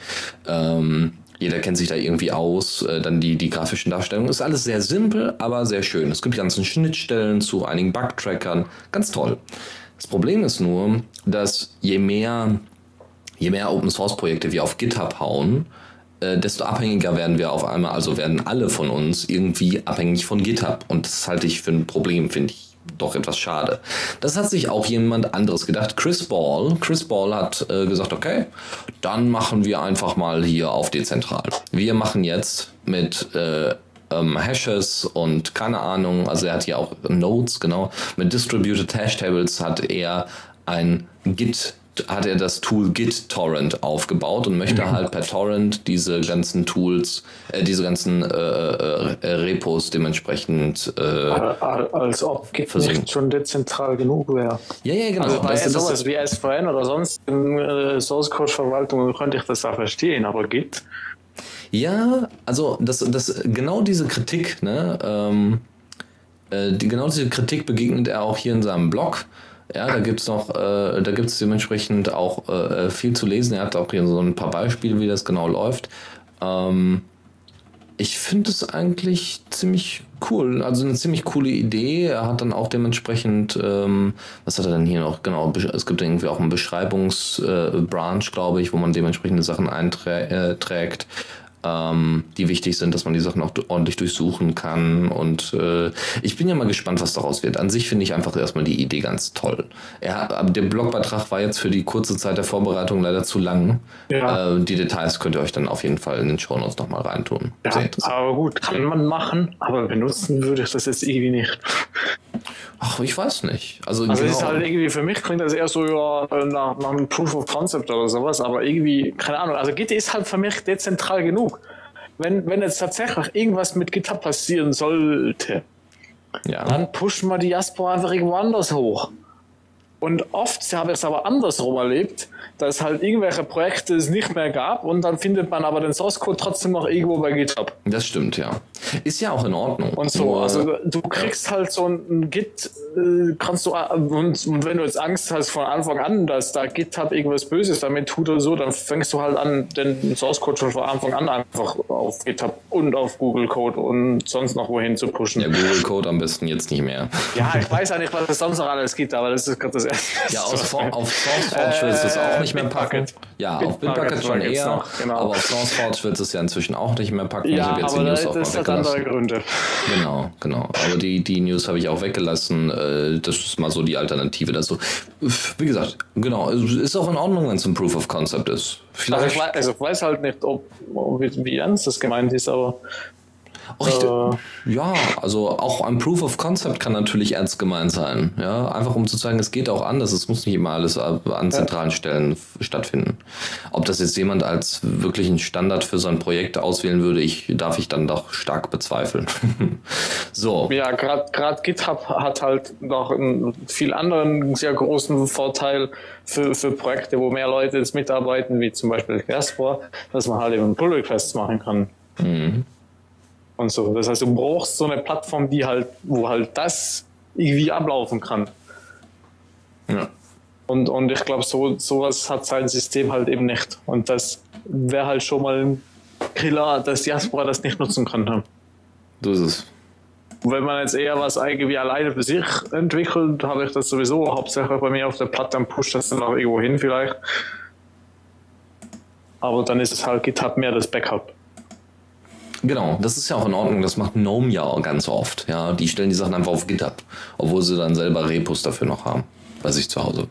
Ähm, jeder kennt sich da irgendwie aus. Äh, dann die, die grafischen Darstellungen. Ist alles sehr simpel, aber sehr schön. Es gibt die ganzen Schnittstellen zu einigen Bug-Trackern. Ganz toll. Das Problem ist nur, dass je mehr, je mehr Open Source Projekte wir auf GitHub hauen, äh, desto abhängiger werden wir auf einmal, also werden alle von uns irgendwie abhängig von GitHub. Und das halte ich für ein Problem, finde ich doch etwas schade. Das hat sich auch jemand anderes gedacht. Chris Ball. Chris Ball hat äh, gesagt, okay, dann machen wir einfach mal hier auf dezentral. Wir machen jetzt mit äh, ähm, Hashes und keine Ahnung, also er hat hier auch Nodes, genau. Mit Distributed Hash Tables hat er ein Git hat er das Tool GitTorrent aufgebaut und möchte mhm. halt per Torrent diese ganzen Tools, äh, diese ganzen äh, äh, äh Repos dementsprechend äh, als ob Git versuchen. nicht schon dezentral genug wäre. Ja, ja, genau. Also bei das, sowas das, wie SVN oder sonst in äh, Source Code Verwaltung könnte ich das auch verstehen, aber Git ja, also das, das genau diese Kritik, ne, ähm, äh, die, genau diese Kritik begegnet er auch hier in seinem Blog. Ja, da gibt's noch, äh, da gibt's dementsprechend auch äh, viel zu lesen. Er hat auch hier so ein paar Beispiele, wie das genau läuft. Ähm, ich finde es eigentlich ziemlich cool, also eine ziemlich coole Idee. Er hat dann auch dementsprechend, ähm, was hat er denn hier noch? Genau, es gibt irgendwie auch einen Beschreibungsbranch, äh, glaube ich, wo man dementsprechende Sachen einträgt. Äh, ähm, die wichtig sind, dass man die Sachen auch ordentlich durchsuchen kann. Und äh, ich bin ja mal gespannt, was daraus wird. An sich finde ich einfach erstmal die Idee ganz toll. Er, der Blogbeitrag war jetzt für die kurze Zeit der Vorbereitung leider zu lang. Ja. Äh, die Details könnt ihr euch dann auf jeden Fall in den Show Notes nochmal reintun. Ja, aber gut, kann man machen, aber benutzen würde ich das jetzt irgendwie nicht. Ach, ich weiß nicht. Also, also genau. ist halt irgendwie, für mich klingt das eher so ja, nach, nach einem Proof of Concept oder sowas, aber irgendwie, keine Ahnung, also Git ist halt für mich dezentral genug. Wenn, wenn jetzt tatsächlich irgendwas mit GitHub passieren sollte, ja. dann pushen wir die Jasper einfach irgendwo anders hoch. Und oft habe ich es aber andersrum erlebt, dass halt irgendwelche Projekte es nicht mehr gab und dann findet man aber den Source Code trotzdem noch irgendwo bei GitHub. Das stimmt, ja. Ist ja auch in Ordnung. Und so, Nur, also du kriegst halt so ein Git, äh, kannst du, und, und, wenn du jetzt Angst hast von Anfang an, dass da GitHub irgendwas Böses damit tut oder so, dann fängst du halt an, den Source Code schon von Anfang an einfach auf GitHub und auf Google Code und sonst noch wohin zu pushen. Ja, Google Code am besten jetzt nicht mehr. Ja, ich weiß ja nicht, was es sonst noch alles gibt, aber das ist gerade das erste. Ja, auf, auf SourceForge willst du es auch nicht mehr packen. Ja, auf Bitbucket schon eher, noch, genau. aber auf SourceForge du es ja inzwischen auch nicht mehr packen. Ja, ich habe jetzt aber die News das auch hat andere Gründe. Genau, genau. Aber die, die News habe ich auch weggelassen. Äh, das ist mal so die Alternative dazu. Wie gesagt, genau, ist auch in Ordnung, wenn es ein Proof of Concept ist. Vielleicht also ich, weiß, also ich weiß halt nicht, ob, wie ernst das gemeint ist, aber Oh, äh, ja, also auch ein Proof of Concept kann natürlich ernst gemeint sein. Ja, einfach um zu zeigen, es geht auch anders. Es muss nicht immer alles an zentralen Stellen stattfinden. Ob das jetzt jemand als wirklichen Standard für sein Projekt auswählen würde, ich, darf ich dann doch stark bezweifeln. *laughs* so. Ja, gerade GitHub hat halt noch einen viel anderen sehr großen Vorteil für, für Projekte, wo mehr Leute jetzt mitarbeiten, wie zum Beispiel Gaspor, dass man halt eben Pull Requests machen kann. Mhm und so. Das heißt, du brauchst so eine Plattform, die halt, wo halt das irgendwie ablaufen kann. Ja. Und, und ich glaube, so, sowas hat sein System halt eben nicht. Und das wäre halt schon mal ein Killer, dass Diaspora das nicht nutzen könnte. So ist es. Wenn man jetzt eher was irgendwie alleine für sich entwickelt, habe ich das sowieso hauptsächlich bei mir auf der Platte, dann pusht das dann auch irgendwo hin vielleicht. Aber dann ist es halt GitHub mehr das Backup. Genau, das ist ja auch in Ordnung. Das macht GNOME ja auch ganz oft. Ja, die stellen die Sachen einfach auf GitHub, obwohl sie dann selber Repos dafür noch haben, bei sich zu Hause.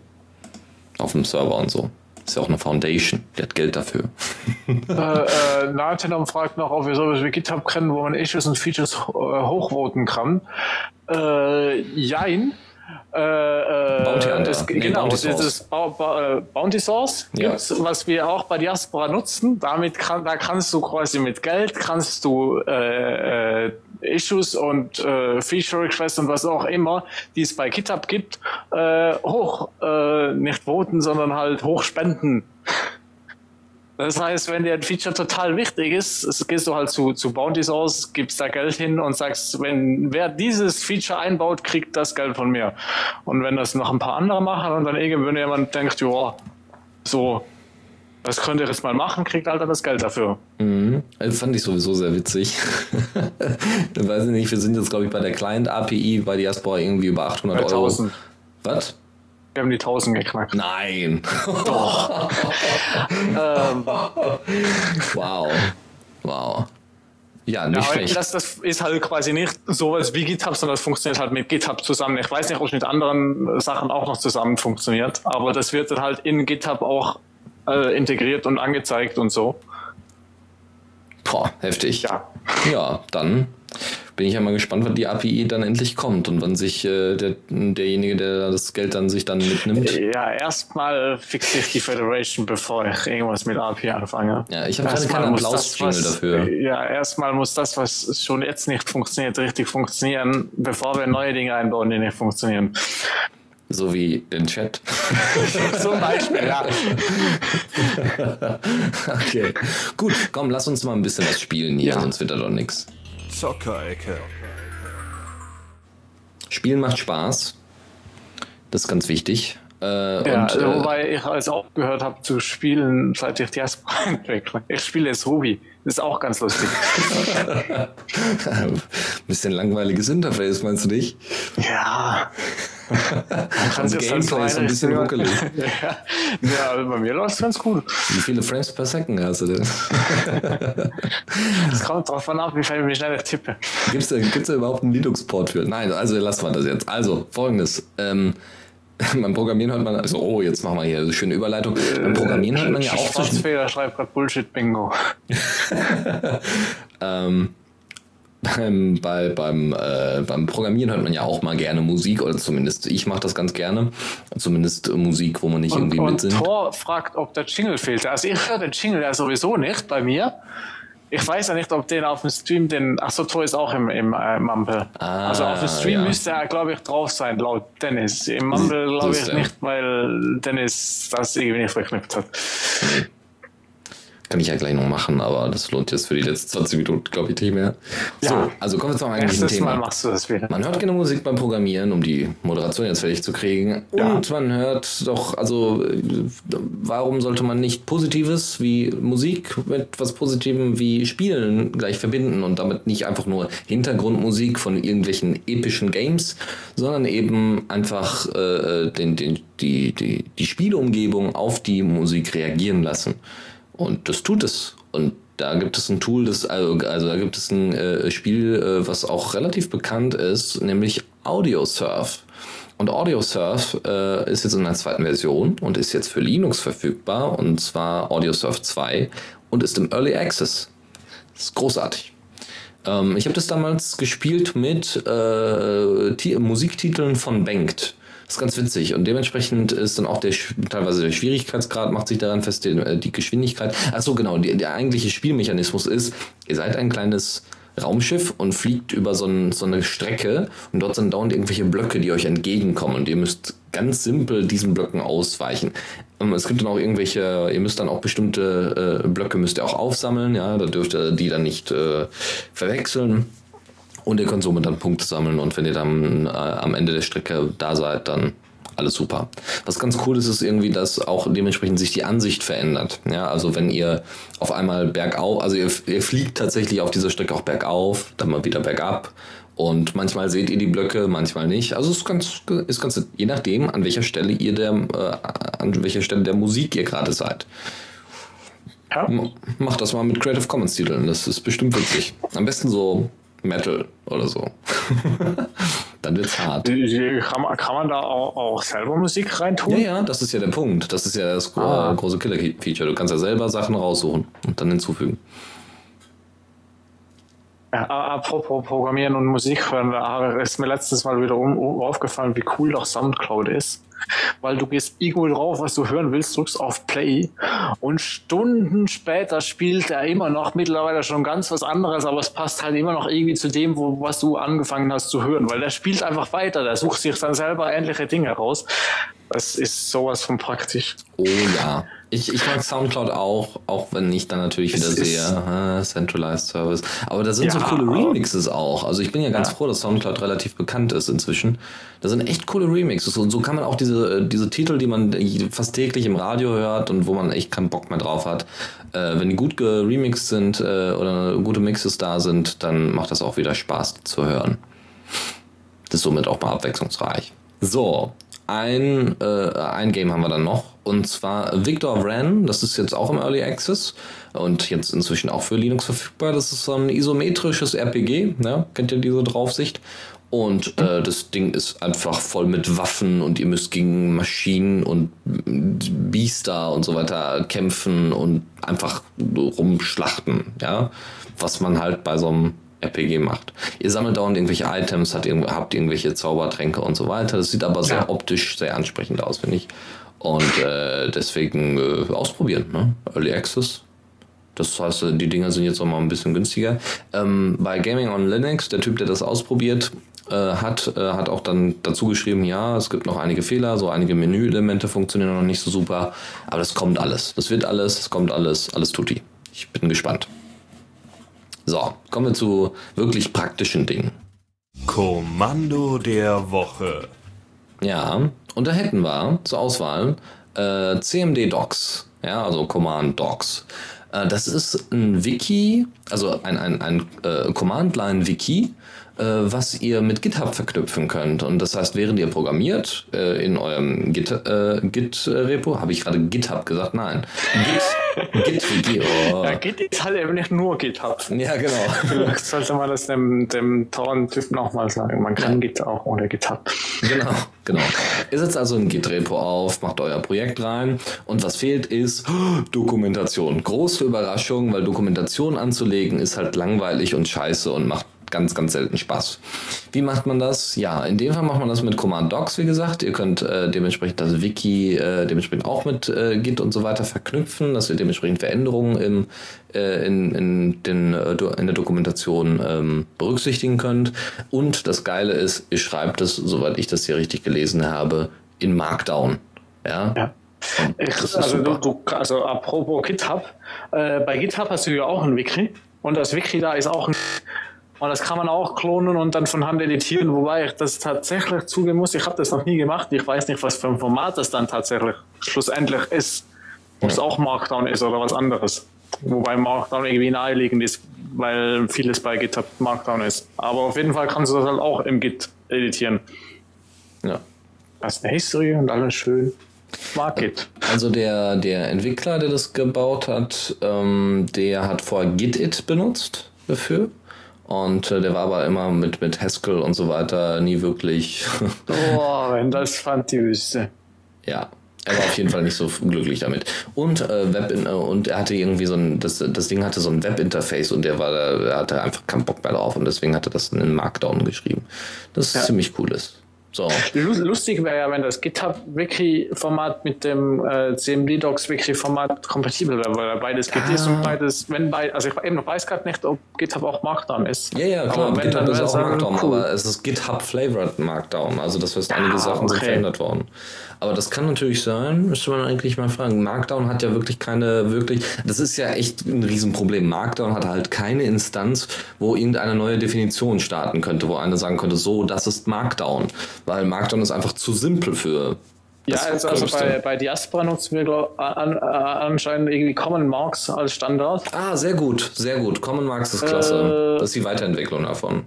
Auf dem Server und so. Ist ja auch eine Foundation, die hat Geld dafür. *laughs* äh, äh, Natenom fragt noch, ob wir sowas wie GitHub kennen, wo man Issues und Features äh, hochvoten kann. Äh, jein. Äh, äh, Bounty Hunter. Nee, genau, Bounty Source. dieses äh, Bounty Source, Ja. gibt's, was wir auch bei Diaspora nutzen. Damit kann, da kannst du quasi mit Geld, kannst du äh, äh, Issues und äh, Feature Requests und was auch immer, die es bei GitHub gibt, äh, hoch, äh, nicht voten, sondern halt hoch spenden. *laughs* Das heißt, wenn dir ein Feature total wichtig ist, gehst du halt zu, zu Bounty Source, gibst da Geld hin und sagst, wenn wer dieses Feature einbaut, kriegt das Geld von mir. Und wenn das noch ein paar andere machen und dann irgendwann jemand denkt, ja, so, das könnt ihr jetzt mal machen, kriegt halt dann das Geld dafür. Mhm. Das fand ich sowieso sehr witzig. *laughs* ich weiß nicht, wir sind jetzt, glaube ich, bei der Client-API bei Diaspora irgendwie über 800 Bei Euro. 1000. Was? Wir haben die 1000 geknackt. Nein. *laughs* Ähm, wow. Wow. Ja, nicht Ja, schlecht. das, das ist halt quasi nicht sowas wie GitHub, sondern das funktioniert halt mit GitHub zusammen. Ich weiß nicht, ob es mit anderen Sachen auch noch zusammen funktioniert, aber das wird dann halt in GitHub auch äh, integriert und angezeigt und so. Boah, heftig. Ja. Ja, dann bin ich ja mal gespannt, wann die API dann endlich kommt und wann sich äh, der, derjenige, der das Geld dann sich dann mitnimmt. Ja, erstmal fixe ich die Federation, bevor ich irgendwas mit API anfange. Ja, ich habe gerade keinen Applaus-Jingle das, was- dafür. Ja, erstmal muss das, was schon jetzt nicht funktioniert, richtig funktionieren, bevor wir neue Dinge einbauen, die nicht funktionieren. So wie den Chat. *laughs* Zum Beispiel, ja. *laughs* okay. Gut, komm, lass uns mal ein bisschen was spielen hier, Ja. sonst wird da doch nichts. Zockerecke. Spielen macht Spaß. Das ist ganz wichtig. Äh, Ja, und, äh, wobei ich also aufgehört habe zu spielen, seit ich Diaspora *laughs* entwickle. Ich spiele jetzt Ruby. Das ist auch ganz lustig. *laughs* bisschen langweiliges Interface, meinst du nicht? ja. *laughs* Und Gameplay ist ein bisschen ruckelig. ja. ja, also bei mir läuft es ganz gut. Wie viele Frames per Second hast du denn? Es kommt drauf an, wie schnell ich tippe. Gibt's da, gibt's da überhaupt einen Linux-Port für? Nein, also lassen wir das jetzt. Also, folgendes. Ähm, *laughs* beim Programmieren hört man, also, oh, jetzt machen wir hier eine schöne Überleitung. Beim Programmieren hört man ja auch zwischen, Schwarzfeder schreibt gerade Bullshit-Bingo. *laughs* ähm, beim, bei, beim, äh, beim Programmieren hört man ja auch mal gerne Musik, oder zumindest ich mache das ganz gerne. Zumindest äh, Musik, wo man nicht Und, irgendwie und mitsingt. Thor fragt, ob der Jingle fehlt. Also ich höre den Jingle ja sowieso nicht bei mir. Ich weiß ja nicht, ob den auf dem Stream, den, achso, Thor ist auch im, im äh, Mumble. Ah, also auf dem Stream ja. müsste er, glaube ich, drauf sein, laut Dennis. Im Mumble glaube ich nicht, weil Dennis das irgendwie nicht verknüpft hat. *laughs* Kann ich ja gleich noch machen, aber das lohnt jetzt für die letzten 20 Minuten, glaube ich, nicht mehr. So, Ja. also kommen wir zum eigentlichen Thema. Mal machst du das wieder. Man hört gerne Musik beim Programmieren, um die Moderation jetzt fertig zu kriegen. Ja. Und man hört doch, also, äh, warum sollte man nicht Positives wie Musik mit was Positivem wie Spielen gleich verbinden und damit nicht einfach nur Hintergrundmusik von irgendwelchen epischen Games, sondern eben einfach äh, den, den, die, die, die Spieleumgebung auf die Musik reagieren lassen. Und das tut es. Und da gibt es ein Tool, das, also, also da gibt es ein äh, Spiel, äh, was auch relativ bekannt ist, nämlich AudioSurf. Und AudioSurf äh, ist jetzt in der zweiten Version und ist jetzt für Linux verfügbar, und zwar AudioSurf 2 und ist im Early Access. Das ist großartig. Ähm, ich habe das damals gespielt mit äh, Ti- Musiktiteln von Banked. Das ist ganz witzig und dementsprechend ist dann auch der teilweise der Schwierigkeitsgrad macht sich daran fest, die, äh, die Geschwindigkeit. Achso, genau, die, der eigentliche Spielmechanismus ist, ihr seid ein kleines Raumschiff und fliegt über so, ein, so eine Strecke und dort sind dauernd irgendwelche Blöcke, die euch entgegenkommen und ihr müsst ganz simpel diesen Blöcken ausweichen. Ähm, Es gibt dann auch irgendwelche, ihr müsst dann auch bestimmte äh, Blöcke müsst ihr auch aufsammeln, ja, da dürft ihr die dann nicht äh, verwechseln. Und ihr könnt somit dann Punkte sammeln und wenn ihr dann äh, am Ende der Strecke da seid, dann alles super. Was ganz cool ist, ist irgendwie, dass auch dementsprechend sich die Ansicht verändert. Ja, also wenn ihr auf einmal bergauf, also ihr, ihr fliegt tatsächlich auf dieser Strecke auch bergauf, dann mal wieder bergab. Und manchmal seht ihr die Blöcke, manchmal nicht. Also es ist ganz, ist ganz, je nachdem, an welcher Stelle ihr der, äh, an welcher Stelle der Musik ihr gerade seid. Ja. Macht das mal mit Creative Commons Titeln, das ist bestimmt witzig. Am besten so Metal oder so. *laughs* Dann wird's hart. Die- die- Kann man, kann man da auch, auch selber Musik reintun? Ja, ja, das ist ja der Punkt. Das ist ja das Ah. große Killer-Feature. Du kannst ja selber Sachen raussuchen und dann hinzufügen. Ja, apropos Programmieren und Musik hören, da ist mir letztes Mal wieder aufgefallen, wie cool doch Soundcloud ist. weil du gehst irgendwo drauf, was du hören willst, drückst auf Play und Stunden später spielt er immer noch mittlerweile schon ganz was anderes, aber es passt halt immer noch irgendwie zu dem, wo, was du angefangen hast zu hören, weil der spielt einfach weiter, der sucht sich dann selber ähnliche Dinge raus. Das ist sowas von praktisch. Oh ja. Ich, ich mag Soundcloud auch, auch wenn ich dann natürlich wieder sehe, äh, Centralized Service. Aber da sind ja, so coole Remixes auch. Also ich bin ja ganz ja. froh, dass Soundcloud relativ bekannt ist inzwischen. Da sind echt coole Remixes. Und so kann man auch diese, diese Titel, die man fast täglich im Radio hört und wo man echt keinen Bock mehr drauf hat, äh, wenn die gut geremixed sind äh, oder gute Mixes da sind, dann macht das auch wieder Spaß zu hören. Das ist somit auch mal abwechslungsreich. So, ein, äh, ein Game haben wir dann noch. Und zwar Victor Vran. Das ist jetzt auch im Early Access. Und jetzt inzwischen auch für Linux verfügbar. Das ist so ein isometrisches RPG. Ja, kennt ihr diese Draufsicht? Und äh, das Ding ist einfach voll mit Waffen und ihr müsst gegen Maschinen und Biester und so weiter kämpfen und einfach rumschlachten, ja. Was man halt bei so einem RPG macht. Ihr sammelt dauernd irgendwelche Items, habt, habt irgendwelche Zaubertränke und so weiter. Das sieht aber sehr ja. optisch sehr ansprechend aus, finde ich. Und äh, deswegen äh, ausprobieren, ne? Early Access. Das heißt, die Dinger sind jetzt auch mal ein bisschen günstiger. Ähm, bei Gaming on Linux, der Typ, der das ausprobiert, äh, hat, äh, hat auch dann dazu geschrieben, ja, es gibt noch einige Fehler, so einige Menüelemente funktionieren noch nicht so super, aber das kommt alles. Das wird alles, es kommt alles, alles tutti. Ich bin gespannt. So, kommen wir zu wirklich praktischen Dingen. Kommando der Woche. Ja, und da hätten wir zur Auswahl äh, CMD Docs, ja, also Command Docs. Äh, das ist ein Wiki, also ein, ein, ein äh, Command-Line-Wiki, was ihr mit GitHub verknüpfen könnt. Und das heißt, während ihr programmiert äh, in eurem Git, äh, Git-Repo, habe ich gerade GitHub gesagt? Nein. Git, Git-Wiki. Oh. Ja, Git ist halt eben nicht nur GitHub. Ja, genau. Vielleicht sollte man das dem, dem Torrent-Typen auch mal sagen. Man kann ja. Git auch ohne GitHub. Genau, genau. Ihr setzt also ein Git-Repo auf, macht euer Projekt rein und was fehlt ist Dokumentation. Große Überraschung, weil Dokumentation anzulegen ist halt langweilig und scheiße und macht ganz, ganz selten Spaß. Wie macht man das? Ja, in dem Fall macht man das mit Command Docs, wie gesagt. Ihr könnt äh, dementsprechend das Wiki äh, dementsprechend auch mit äh, Git und so weiter verknüpfen, dass ihr dementsprechend Veränderungen im, äh, in, in, den, äh, in der Dokumentation ähm, berücksichtigen könnt. Und das Geile ist, ihr schreibt es, soweit ich das hier richtig gelesen habe, in Markdown. Ja. ja. Ich, also, du, du, also apropos GitHub, äh, bei GitHub hast du ja auch ein Wiki und das Wiki da ist auch ein und das kann man auch klonen und dann von Hand editieren, wobei ich das tatsächlich zugeben muss, ich habe das noch nie gemacht. Ich weiß nicht, was für ein Format das dann tatsächlich schlussendlich ist. Ob es auch Markdown ist oder was anderes. Wobei Markdown irgendwie naheliegend ist, weil vieles bei GitHub Markdown ist. Aber auf jeden Fall kannst du das halt auch im Git editieren. Ja. Das ist eine History und alles schön. Mag Git. Also der, der Entwickler, der das gebaut hat, ähm, der hat vorher Git-It benutzt dafür. Und äh, der war aber immer mit, mit Haskell und so weiter nie wirklich. *laughs* oh, wenn das fand die Wüste. Ja, er war auf jeden Fall nicht so glücklich damit. Und äh, Web äh, und er hatte irgendwie so ein, das, das Ding hatte so ein Webinterface und der war er hatte einfach keinen Bock mehr drauf und deswegen hat er das in Markdown geschrieben. Das ja. ziemlich cool ist. So. Lustig wäre ja, wenn das GitHub-Wiki-Format mit dem äh, CMD-Docs-Wiki-Format kompatibel wäre, weil beides Git ah. ist und beides, wenn bei, also ich eben weiß gerade nicht, ob GitHub auch Markdown ist. Ja, ja, klar, aber GitHub ist auch Markdown, cool. aber es ist GitHub-Flavored Markdown, also das heißt, einige ja, Sachen okay. sind verändert worden. Aber das kann natürlich sein, müsste man eigentlich mal fragen. Markdown hat ja wirklich keine, wirklich, das ist ja echt ein Riesenproblem. Markdown hat halt keine Instanz, wo irgendeine neue Definition starten könnte, wo einer sagen könnte, so, das ist Markdown. Weil Markdown ist einfach zu simpel für ja, also, also bei, bei Diaspora nutzen wir glaub, an, anscheinend irgendwie Common Marks als Standard. Ah, sehr gut, sehr gut. Common Marks ist klasse. Äh, das ist die Weiterentwicklung davon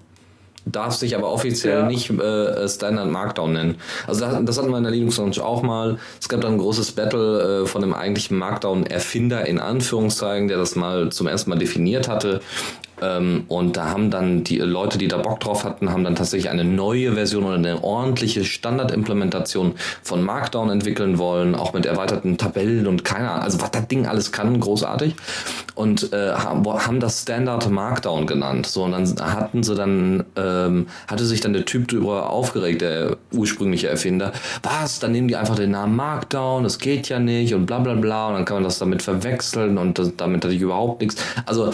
darf sich aber offiziell ja. nicht äh, Standard Markdown nennen. Also das, das hatten wir in der Linux Launch auch mal. Es gab dann ein großes Battle äh, von dem eigentlichen Markdown-Erfinder in Anführungszeichen, der das mal zum ersten Mal definiert hatte. Ähm, und da haben dann die Leute, die da Bock drauf hatten, haben dann tatsächlich eine neue Version oder eine ordentliche Standardimplementation von Markdown entwickeln wollen, auch mit erweiterten Tabellen und keine Ahnung, also was das Ding alles kann, großartig. Und äh, haben das Standard Markdown genannt. So, und dann hatten sie dann, ähm, hatte sich dann der Typ darüber aufgeregt, der ursprüngliche Erfinder. Was? Dann nehmen die einfach den Namen Markdown, das geht ja nicht und bla bla bla. Und dann kann man das damit verwechseln und das, damit hatte ich überhaupt nichts. Also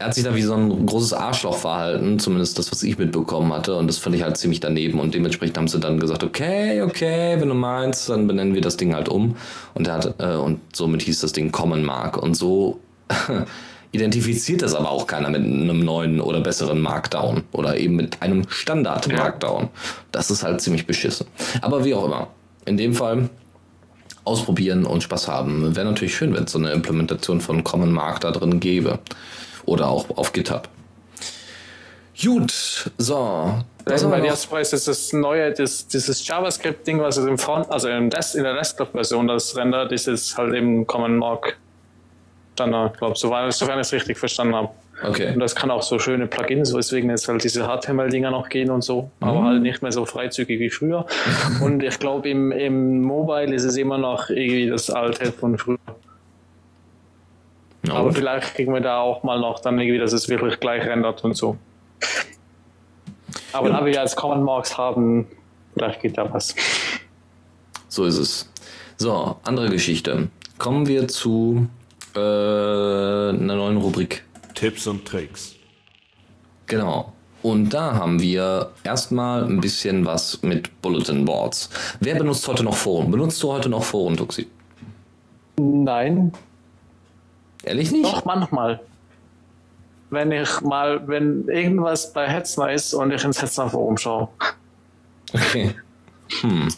er hat sich da wie so ein großes Arschloch verhalten, zumindest das, was ich mitbekommen hatte. Und das fand ich halt ziemlich daneben. Und dementsprechend haben sie dann gesagt, okay, okay, wenn du meinst, dann benennen wir das Ding halt um. Und er hat, äh, und somit hieß das Ding Common Mark. Und so *laughs* identifiziert das aber auch keiner mit einem neuen oder besseren Markdown oder eben mit einem Standard Markdown. Das ist halt ziemlich beschissen. Aber wie auch immer. In dem Fall ausprobieren und Spaß haben. Wäre natürlich schön, wenn es so eine Implementation von Common Mark da drin gäbe. Oder auch auf GitHub. Gut, so. Das bei Jaspreis ist das neue, das, dieses JavaScript-Ding, was es im Front, also im Rest, in der Desktop-Version das rendert, ist es halt eben Common Mark Standard, glaube ich, sofern, sofern ich es richtig verstanden habe. Okay. Und das kann auch so schöne Plugins, weswegen jetzt halt diese HTML-Dinger noch gehen und so, mhm. aber halt nicht mehr so freizügig wie früher. *laughs* und ich glaube, im, im Mobile ist es immer noch irgendwie das alte von früher. Ja, Aber vielleicht kriegen wir da auch mal noch dann irgendwie, dass es wirklich gleich rendert und so. Aber ja. da wir jetzt Common Marks haben, vielleicht geht da was. So ist es. So, andere Geschichte. Kommen wir zu äh, einer neuen Rubrik. Tipps und Tricks. Genau. Und da haben wir erstmal ein bisschen was mit Bulletin Boards. Wer benutzt heute noch Foren? Benutzt du heute noch Foren, Tuxi? Nein, Ehrlich nicht? Doch, manchmal. Wenn ich mal, wenn irgendwas bei Hetzner ist und ich ins Hetzner Forum schaue. Okay. Hm.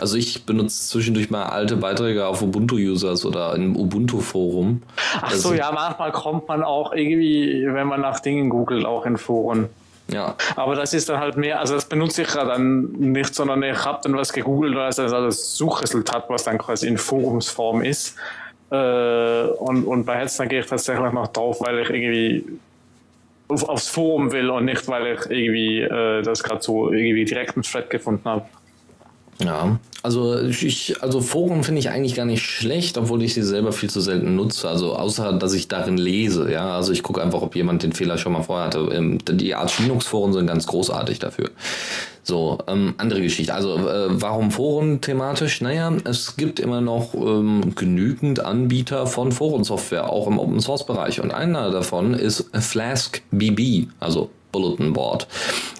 Also ich benutze zwischendurch mal alte Beiträge auf Ubuntu-Users oder im Ubuntu-Forum. Ach so, ja, manchmal kommt man auch irgendwie, wenn man nach Dingen googelt, auch in Foren. Ja. Aber das ist dann halt mehr, also das benutze ich ja dann nicht, sondern ich habe dann was gegoogelt und das ist also das Suchresultat, was dann quasi in Forumsform ist. Äh, und, und bei Hetzner gehe ich tatsächlich noch drauf, weil ich irgendwie auf, aufs Forum will und nicht, weil ich irgendwie äh, das gerade so irgendwie direkt im Thread gefunden habe. Ja, also ich, also Foren finde ich eigentlich gar nicht schlecht, obwohl ich sie selber viel zu selten nutze. Also außer, dass ich darin lese, ja. Also ich gucke einfach, ob jemand den Fehler schon mal vorher hatte. Ähm, die Arch Linux Foren sind ganz großartig dafür. So, ähm, andere Geschichte. Also, äh, warum Foren thematisch? Naja, es gibt immer noch ähm, genügend Anbieter von Forensoftware, auch im Open Source Bereich. Und einer davon ist Flask BB, also Bulletin Board.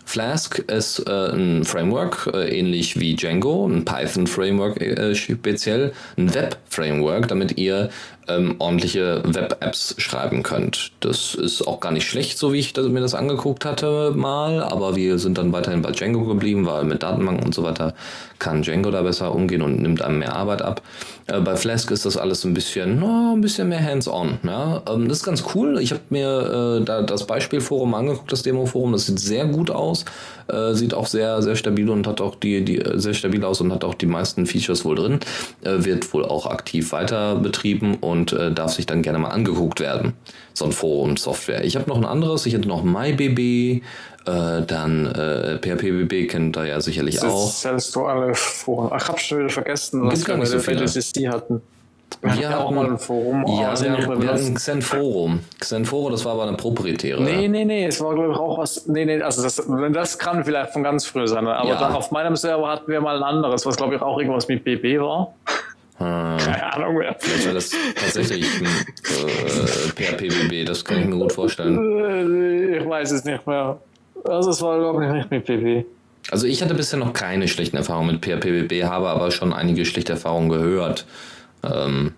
Flask ist äh, ein Framework, äh, ähnlich wie Django, ein Python-Framework äh, speziell, ein Web-Framework, damit ihr ähm, ordentliche Web-Apps schreiben könnt. Das ist auch gar nicht schlecht, so wie ich das, mir das angeguckt hatte mal, aber wir sind dann weiterhin bei Django geblieben, weil mit Datenbanken und so weiter kann Django da besser umgehen und nimmt einem mehr Arbeit ab. Äh, bei Flask ist das alles ein bisschen, no, ein bisschen mehr hands-on. Ja? Ähm, das ist ganz cool. Ich habe mir äh, da das Beispielforum angeguckt, das Demo-Forum. Das sieht sehr gut aus, äh, sieht auch sehr, sehr stabil und hat auch die, die sehr stabil aus und hat auch die meisten Features wohl drin. Äh, wird wohl auch aktiv weiter betrieben und und äh, darf sich dann gerne mal angeguckt werden. So ein Forum-Software. Ich habe noch ein anderes, ich hätte noch MyBB, äh, dann äh, PHPBB kennt da ja sicherlich das auch. Das du alle Foren. Ach, habe schon wieder vergessen, was wir so bei CC hatten. Wir, hatten auch mal ein Forum. Oh, ja, wir, hatten, wir hatten Xenforum. Xenforum, das war aber eine proprietäre. Nee, nee, nee, es war glaube ich auch was. Nee, nee, also das, das kann vielleicht von ganz früh sein. Aber ja. dann auf meinem Server hatten wir mal ein anderes, was glaube ich auch irgendwas mit BB war. Hm. Keine Ahnung mehr. Vielleicht war das tatsächlich ein äh, PHPBB, das kann ich mir gut vorstellen. Ich weiß es nicht mehr. Also es war glaube ich nicht mit PB. Also ich hatte bisher noch keine schlechten Erfahrungen mit PHPBB, habe aber schon einige schlechte Erfahrungen gehört. Ähm,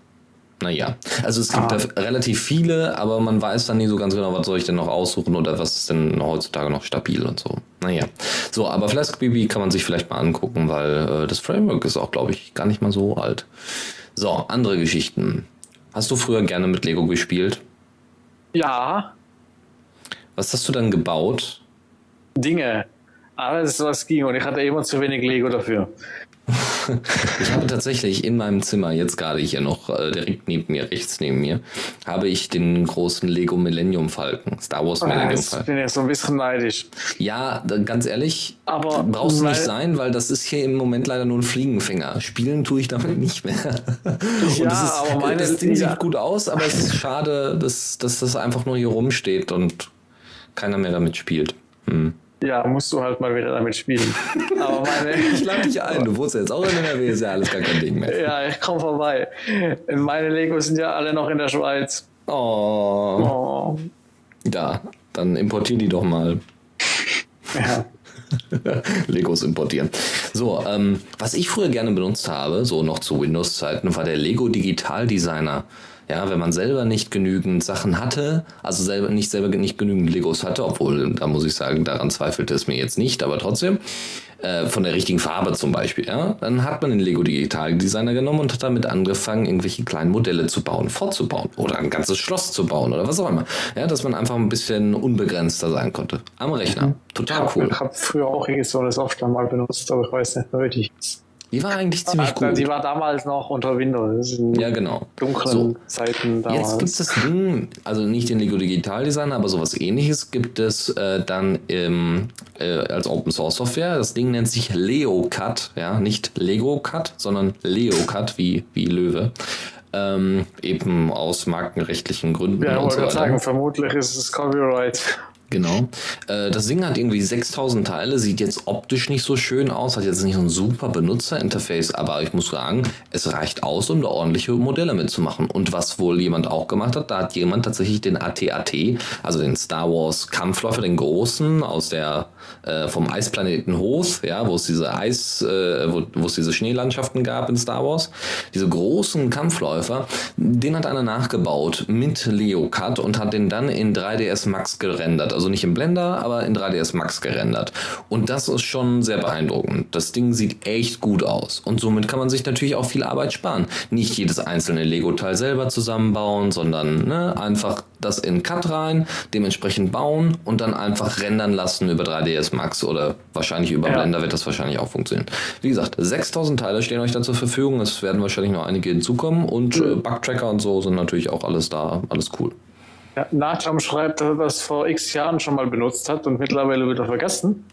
naja, also es gibt ah. da relativ viele, aber man weiß dann nie so ganz genau, was soll ich denn noch aussuchen oder was ist denn heutzutage noch stabil und so. Naja, so, aber Flask BB kann man sich vielleicht mal angucken, weil äh, das Framework ist auch, glaube ich, gar nicht mal so alt. So, andere Geschichten. Hast du früher gerne mit Lego gespielt? Ja. Was hast du dann gebaut? Dinge. Alles, was ging und ich hatte immer zu wenig Lego dafür. Ich habe tatsächlich in meinem Zimmer, jetzt gerade hier noch äh, direkt neben mir, rechts neben mir, habe ich den großen Lego Millennium Falken, Star Wars Millennium Jetzt Falken. bin ich so ein bisschen neidisch. Ja, ganz ehrlich, Aber brauchst du nicht sein, weil das ist hier im Moment leider nur ein Fliegenfänger. Spielen tue ich damit nicht mehr. Ja, das, ist, aber meine- das Ding ja. sieht gut aus, aber es ist schade, dass, dass das einfach nur hier rumsteht und keiner mehr damit spielt. Hm. Ja, musst du halt mal wieder damit spielen. *laughs* Aber meine, Ich lade dich ein, du wohnst jetzt auch in NRW, ist ja alles gar kein Ding mehr. ja, ich komm vorbei. Meine Legos sind ja alle noch in der Schweiz. Oh, Oh. ja, dann importier die doch mal. Ja. *laughs* Legos importieren. So, ähm, was ich früher gerne benutzt habe, so noch zu Windows-Zeiten, war der Lego Digital Designer. Ja, wenn man selber nicht genügend Sachen hatte, also selber nicht selber nicht genügend Legos hatte, obwohl, da muss ich sagen, daran zweifelte es mir jetzt nicht, aber trotzdem, äh, von der richtigen Farbe zum Beispiel, ja, dann hat man den Lego Digital Designer genommen und hat damit angefangen, irgendwelche kleinen Modelle zu bauen, fortzubauen oder ein ganzes Schloss zu bauen oder was auch immer. Ja, dass man einfach ein bisschen unbegrenzter sein konnte. Am Rechner. Total Ich cool. habe früher auch so eine Software mal benutzt, aber ich weiß nicht mehr, wie die hieß. Die war eigentlich ziemlich gut. Die war damals noch unter Windows. Ja, genau. dunklen So. Zeiten damals. Jetzt gibt es das Ding, also nicht den Lego Digital Designer, aber sowas ähnliches gibt es äh, dann im, äh, als Open Source Software. Das Ding nennt sich LeoCut, ja, nicht Lego Cut, sondern LeoCut wie, wie Löwe. Ähm, eben aus markenrechtlichen Gründen ja, wollte so sagen, vermutlich ist es Copyright. Genau. Äh, das Ding hat irgendwie 6000 Teile, sieht jetzt optisch nicht so schön aus, hat jetzt nicht so ein super Benutzerinterface, aber ich muss sagen, es reicht aus, um da ordentliche Modelle mitzumachen. Und was wohl jemand auch gemacht hat, da hat jemand tatsächlich den AT-AT, also den Star Wars Kampfläufer, den großen aus der äh, vom Eisplaneten Hoth, ja, wo es diese Eis, äh, wo, es diese Schneelandschaften gab in Star Wars, diese großen Kampfläufer, den hat einer nachgebaut mit LeoCut und hat den dann in 3ds Max gerendert. Also nicht im Blender, aber in 3ds Max gerendert. Und das ist schon sehr beeindruckend. Das Ding sieht echt gut aus. Und somit kann man sich natürlich auch viel Arbeit sparen. Nicht jedes einzelne Lego-Teil selber zusammenbauen, sondern ne, einfach das in Cut rein, dementsprechend bauen und dann einfach rendern lassen über 3ds Max oder wahrscheinlich über Ja. Blender wird das wahrscheinlich auch funktionieren. Wie gesagt, 6000 Teile stehen euch dann zur Verfügung. Es werden wahrscheinlich noch einige hinzukommen und äh, Bugtracker und so sind natürlich auch alles da. Alles cool. Ja, Nacham schreibt, dass er das vor x Jahren schon mal benutzt hat und mittlerweile wieder vergessen.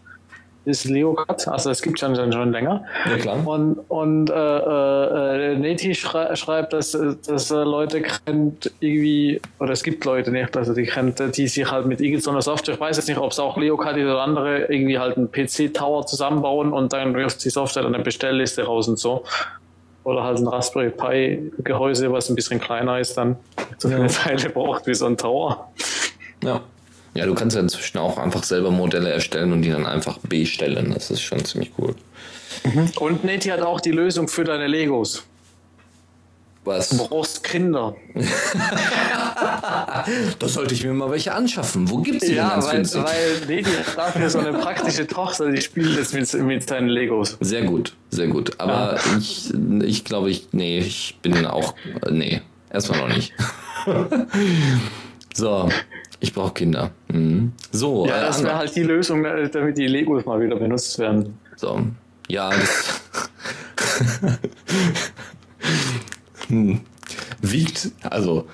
Ist LeoCut, also es gibt schon, schon, schon länger. Ja, klar. Und, und äh, äh, äh, Neti schrei schreibt, dass, dass äh, Leute kennt irgendwie, oder es gibt Leute nicht, also die kennt, die sich halt mit irgendeiner Software, ich weiß jetzt nicht, ob es auch LeoCut ist oder andere, irgendwie halt einen PC-Tower zusammenbauen und dann wirft die Software dann eine Bestellliste raus und so. Oder halt ein Raspberry Pi Gehäuse, was ein bisschen kleiner ist, dann so viele Teile braucht wie so ein Tower. Ja. Ja, du kannst ja inzwischen auch einfach selber Modelle erstellen und die dann einfach bestellen. Das ist schon ziemlich cool. Und Neti hat auch die Lösung für deine Legos. Du Was? brauchst Kinder. *laughs* Da sollte ich mir mal welche anschaffen. Wo gibt's die denn Ja, weil, günstig? weil Neti hat dafür so eine praktische Tochter, die spielt jetzt mit, mit seinen Legos. Sehr gut, sehr gut. Aber ich, ich glaube, ich, nee, ich bin auch, nee, erstmal noch nicht. *laughs* so, ich brauche Kinder. Mhm. So, Ja, äh, das wäre halt die Lösung, äh, damit die Legos mal wieder benutzt werden. so. Ja, das *laughs* hm. wiegt, also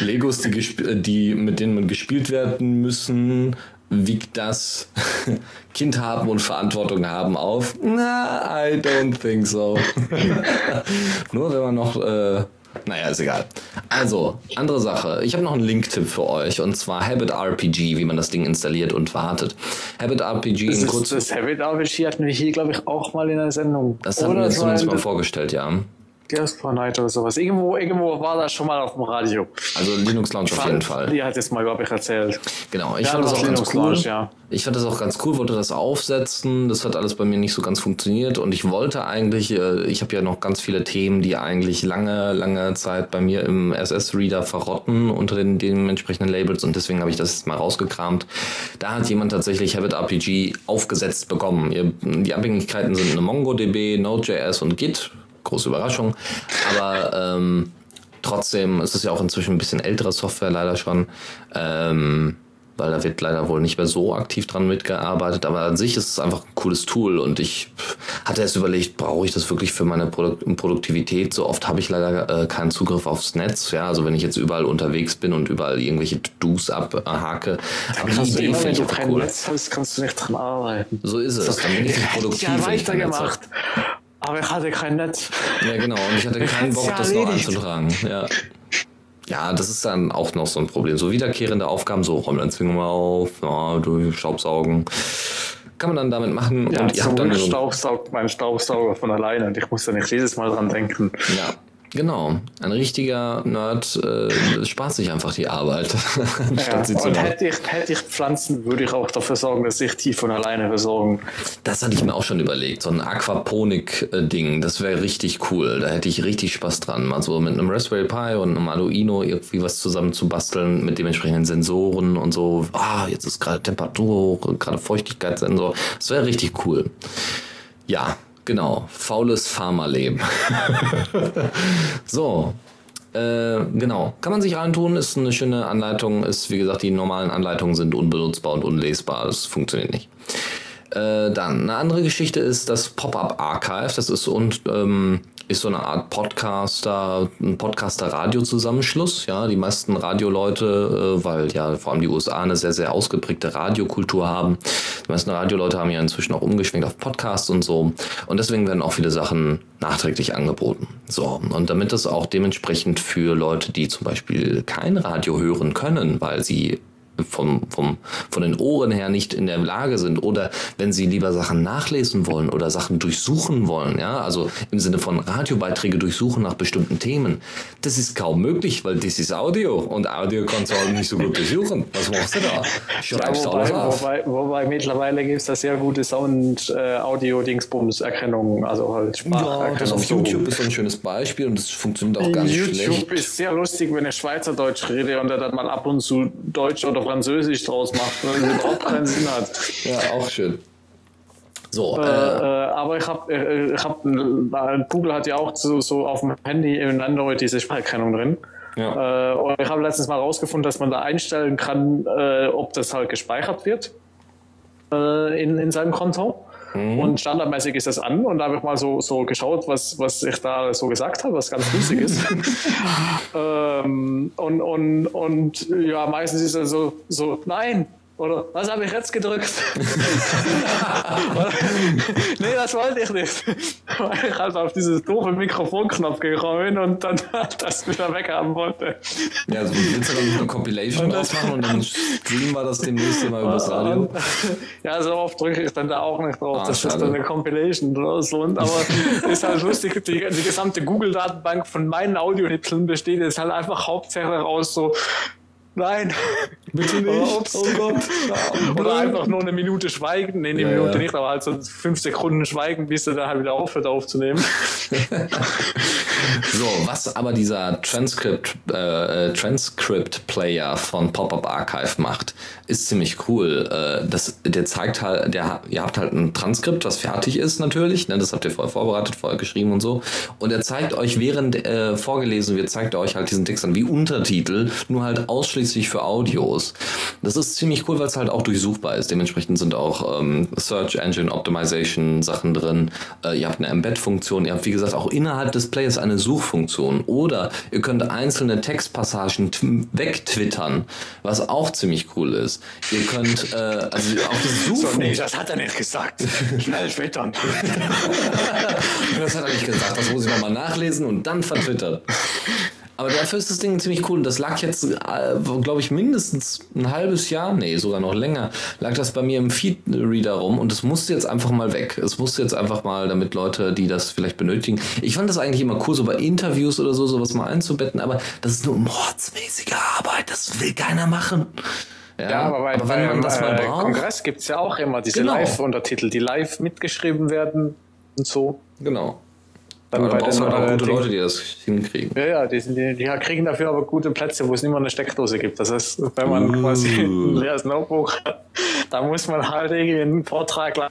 Legos, die, die mit denen man gespielt werden müssen, wiegt das *laughs* Kind haben und Verantwortung haben auf? Na, I don't think so. *laughs* Nur wenn man noch, äh, naja, ist egal. Also, andere Sache. Ich habe noch einen Link-Tipp für euch und zwar Habit RPG, wie man das Ding installiert und wartet. Habit RPG Das, in ist, kurz. das Habit RPG hatten wir hier, glaube ich, auch mal in der Sendung. Das haben wir in mal vorgestellt, ja. Gasper Night oder sowas. Irgendwo, irgendwo war das schon mal auf dem Radio. Also Linux Launch auf jeden Fall. Die hat jetzt mal, ich, erzählt. Genau, ich Ja, fand das auch ganz Linux cool. Launch, ja. Ich fand das auch ganz cool, wollte das aufsetzen. Das hat alles bei mir nicht so ganz funktioniert und ich wollte eigentlich, äh, ich habe ja noch ganz viele Themen, die eigentlich lange, lange Zeit bei mir im SS-Reader verrotten unter den dementsprechenden Labels und deswegen habe ich das jetzt mal rausgekramt. Da hat jemand tatsächlich Habit RPG aufgesetzt bekommen. Die Abhängigkeiten sind eine MongoDB, Node.js und Git. Große Überraschung. Aber ähm, trotzdem ist es ja auch inzwischen ein bisschen ältere Software leider schon. Ähm, weil da wird leider wohl nicht mehr so aktiv dran mitgearbeitet. Aber an sich ist es einfach ein cooles Tool und ich hatte erst überlegt, brauche ich das wirklich für meine Produk Produktivität? So oft habe ich leider äh, keinen Zugriff aufs Netz. Ja, also wenn ich jetzt überall unterwegs bin und überall irgendwelche To-Dos abhake. Aber die Idee finde ich kein cool. Netz hast, kannst du nicht dran arbeiten. So ist es. Dann bin ich *laughs* nicht produktiv. Ja, weitergemacht. Aber ich hatte kein Netz. Ja, genau. Und ich hatte *laughs* keinen Bock, das noch anzutragen. Ja. Ja, das ist dann auch noch so ein Problem. So wiederkehrende Aufgaben, so Räumlein mal auf, ja, du Staubsaugen. Kann man dann damit machen. Ja, und ihr habt dann so Staubsaugt mein Staubsauger von alleine und ich muss da nicht jedes Mal dran denken. Ja, Genau, ein richtiger Nerd äh, spart sich einfach die Arbeit. *laughs* ja, sie und hätte ich, hätte ich Pflanzen, würde ich auch dafür sorgen, dass sich die von alleine versorgen. Das hatte ich mir auch schon überlegt, so ein Aquaponik-Ding, das wäre richtig cool. Da hätte ich richtig Spaß dran, mal so mit einem Raspberry Pi und einem Arduino irgendwie was zusammen zu basteln mit dementsprechenden Sensoren und so. Ah, jetzt ist gerade Temperatur hoch, gerade Feuchtigkeitssensor. Das wäre richtig cool. Ja, Genau, faules Pharmaleben. *laughs* so, äh, genau. Kann man sich reintun, ist eine schöne Anleitung. Ist, wie gesagt, die normalen Anleitungen sind unbenutzbar und unlesbar. Das funktioniert nicht. Äh, dann, eine andere Geschichte ist das Pop-Up Archive. Das ist und ähm, ist so eine Art Podcaster, ein Podcaster-Radio-Zusammenschluss. Ja, die meisten Radioleute, äh, weil ja vor allem die USA eine sehr, sehr ausgeprägte Radiokultur haben. Die meisten Radioleute haben ja inzwischen auch umgeschwenkt auf Podcasts und so. Und deswegen werden auch viele Sachen nachträglich angeboten. So. Und damit das auch dementsprechend für Leute, die zum Beispiel kein Radio hören können, weil sie vom, vom, von den Ohren her nicht in der Lage sind oder wenn sie lieber Sachen nachlesen wollen oder Sachen durchsuchen wollen, ja, also im Sinne von Radiobeiträge durchsuchen nach bestimmten Themen, das ist kaum möglich, weil das ist Audio und Audio kannst du halt nicht so gut durchsuchen. Was machst du da? Schreibst ja, wobei, alles Wobei, wobei mittlerweile gibt es da sehr gute Sound-Audio-Dingsbums-Erkennung, also halt Spracherkennung. Ja, das auf YouTube ist so ein schönes Beispiel und das funktioniert auch ganz YouTube schlecht. YouTube ist sehr lustig, wenn ich Schweizerdeutsch rede und er dann mal ab und zu Deutsch oder Französisch draus macht, weil es überhaupt keinen Sinn hat. Ja, auch schön. So, äh, äh, aber ich habe, äh, ich hab, Google hat ja auch so, so auf dem Handy in Android diese Spracherkennung drin. Ja. Äh, und ich habe letztens mal rausgefunden, dass man da einstellen kann, äh, ob das halt gespeichert wird äh, in, in seinem Konto. Mhm. Und standardmäßig ist das an und da habe ich mal so, so geschaut, was, was ich da so gesagt habe, was ganz lustig ist. *laughs* ähm, und, und, und ja, meistens ist es so, so, nein, oder was habe ich jetzt gedrückt? *laughs* nee, das wollte ich nicht. Weil ich halt auf dieses doofe Mikrofonknopf gekommen bin und dann *laughs* das wieder weghaben wollte. Ja, also willst du dann eine Compilation draus machen und dann *laughs* streamen wir das demnächst mal übers Radio? Ja, so oft drücke ich dann da auch nicht drauf. Ah, das schade. ist dann eine Compilation so. Und, aber ist halt lustig, die, die gesamte Google-Datenbank von meinen Audionipseln besteht jetzt halt einfach hauptsächlich aus so Nein. Bitte nicht. Oh, oh Gott. *laughs* Oder einfach nur eine Minute schweigen. Nee, eine ja, Minute ja. nicht, aber halt so fünf Sekunden schweigen, bis er dann halt wieder aufhört aufzunehmen. *laughs* so, was aber dieser Transcript, äh, Transcript Player von Pop-Up Archive macht, ist ziemlich cool. Äh, das, der zeigt halt, der, ihr habt halt ein Transkript, was fertig ist natürlich. Ne, das habt ihr vorher vorbereitet, vorher geschrieben und so. Und er zeigt euch, während äh, vorgelesen wird, zeigt er euch halt diesen Text dann wie Untertitel, nur halt ausschließlich für Audios. Das ist ziemlich cool, weil es halt auch durchsuchbar ist. Dementsprechend sind auch ähm, Search Engine Optimization Sachen drin. Äh, ihr habt eine Embed-Funktion. Ihr habt, wie gesagt, auch innerhalb des Players eine Suchfunktion. Oder ihr könnt einzelne Textpassagen wegtwittern, was auch ziemlich cool ist. Ihr könnt, äh, also auch das *laughs* Suchen. So, nee, das hat er nicht gesagt. Schnell twittern. *laughs* das hat er nicht gesagt. Das muss ich nochmal nachlesen und dann vertwittern. Aber dafür ist das Ding ziemlich cool. Das lag jetzt, äh, glaube ich, mindestens ein halbes Jahr, nee, sogar noch länger, lag das bei mir im Feed-Reader rum und es musste jetzt einfach mal weg. Es musste jetzt einfach mal, damit Leute, die das vielleicht benötigen. Ich fand das eigentlich immer cool, so bei Interviews oder so, sowas mal einzubetten, aber das ist nur mordsmäßige Arbeit. Das will keiner machen. Ja, ja, aber, bei, aber wenn man das mal äh, braucht. Kongress gibt es ja auch immer diese genau. Live-Untertitel, die live mitgeschrieben werden und so. Genau. Dann aber bei brauchst halt auch gute die, Leute, die das hinkriegen. Ja, ja, die, die, die, kriegen dafür aber gute Plätze, wo es nicht mehr eine Steckdose gibt. Das heißt, wenn man uh. quasi ein leeres Notebook hat, da muss man halt irgendwie einen Vortrag lang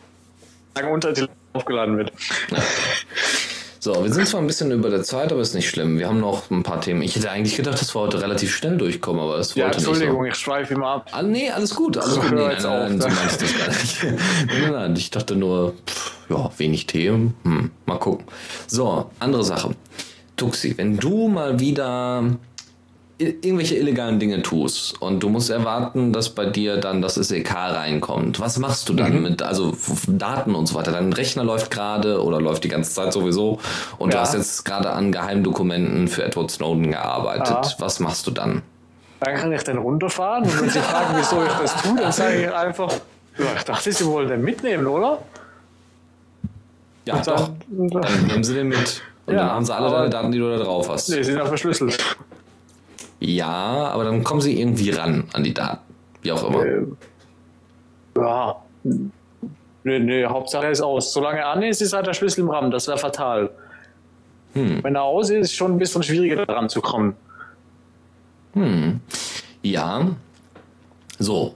unter die aufgeladen wird. Ja. *laughs* So, wir sind zwar ein bisschen über der Zeit, aber ist nicht schlimm. Wir haben noch ein paar Themen. Ich hätte eigentlich gedacht, dass wir heute relativ schnell durchkommen, aber es Ja, wollte Entschuldigung, nicht ich schweife immer ab. so. Ah, nee, alles gut, alles So, *laughs* gut. Nee, nein, nein, nein, auf, so ne? meinte ich das gar nicht. *laughs* nein, nein, nein, ich dachte nur, pff, ja, wenig Themen. Hm, mal gucken. So, andere Sache. Tuxi, wenn du mal wieder irgendwelche illegalen Dinge tust und du musst erwarten, dass bei dir dann das SEK reinkommt. Was machst du dann Mhm. mit, also Daten und so weiter? Dein Rechner läuft gerade oder läuft die ganze Zeit sowieso und du Ja. hast jetzt gerade an Geheimdokumenten für Edward Snowden gearbeitet. Ja. Was machst du dann? Dann kann ich dann runterfahren und wenn sie fragen, wieso ich das tue, dann sage ich einfach, ja, ich dachte, sie wollen den mitnehmen, oder? Ja, Und doch. dann, Dann nehmen sie den mit. Und Ja, dann haben sie alle deine Daten, die du da drauf hast. Nee, sie sind ja verschlüsselt. Ja, aber dann kommen sie irgendwie ran an die Daten. Wie auch immer. Äh, Ja. Nee, nee, Hauptsache ist aus. Solange er an ist, ist halt der Schlüssel im RAM. Das wäre fatal. Hm. Wenn er aus ist, ist schon ein bisschen schwieriger daran zu kommen. Ja. So.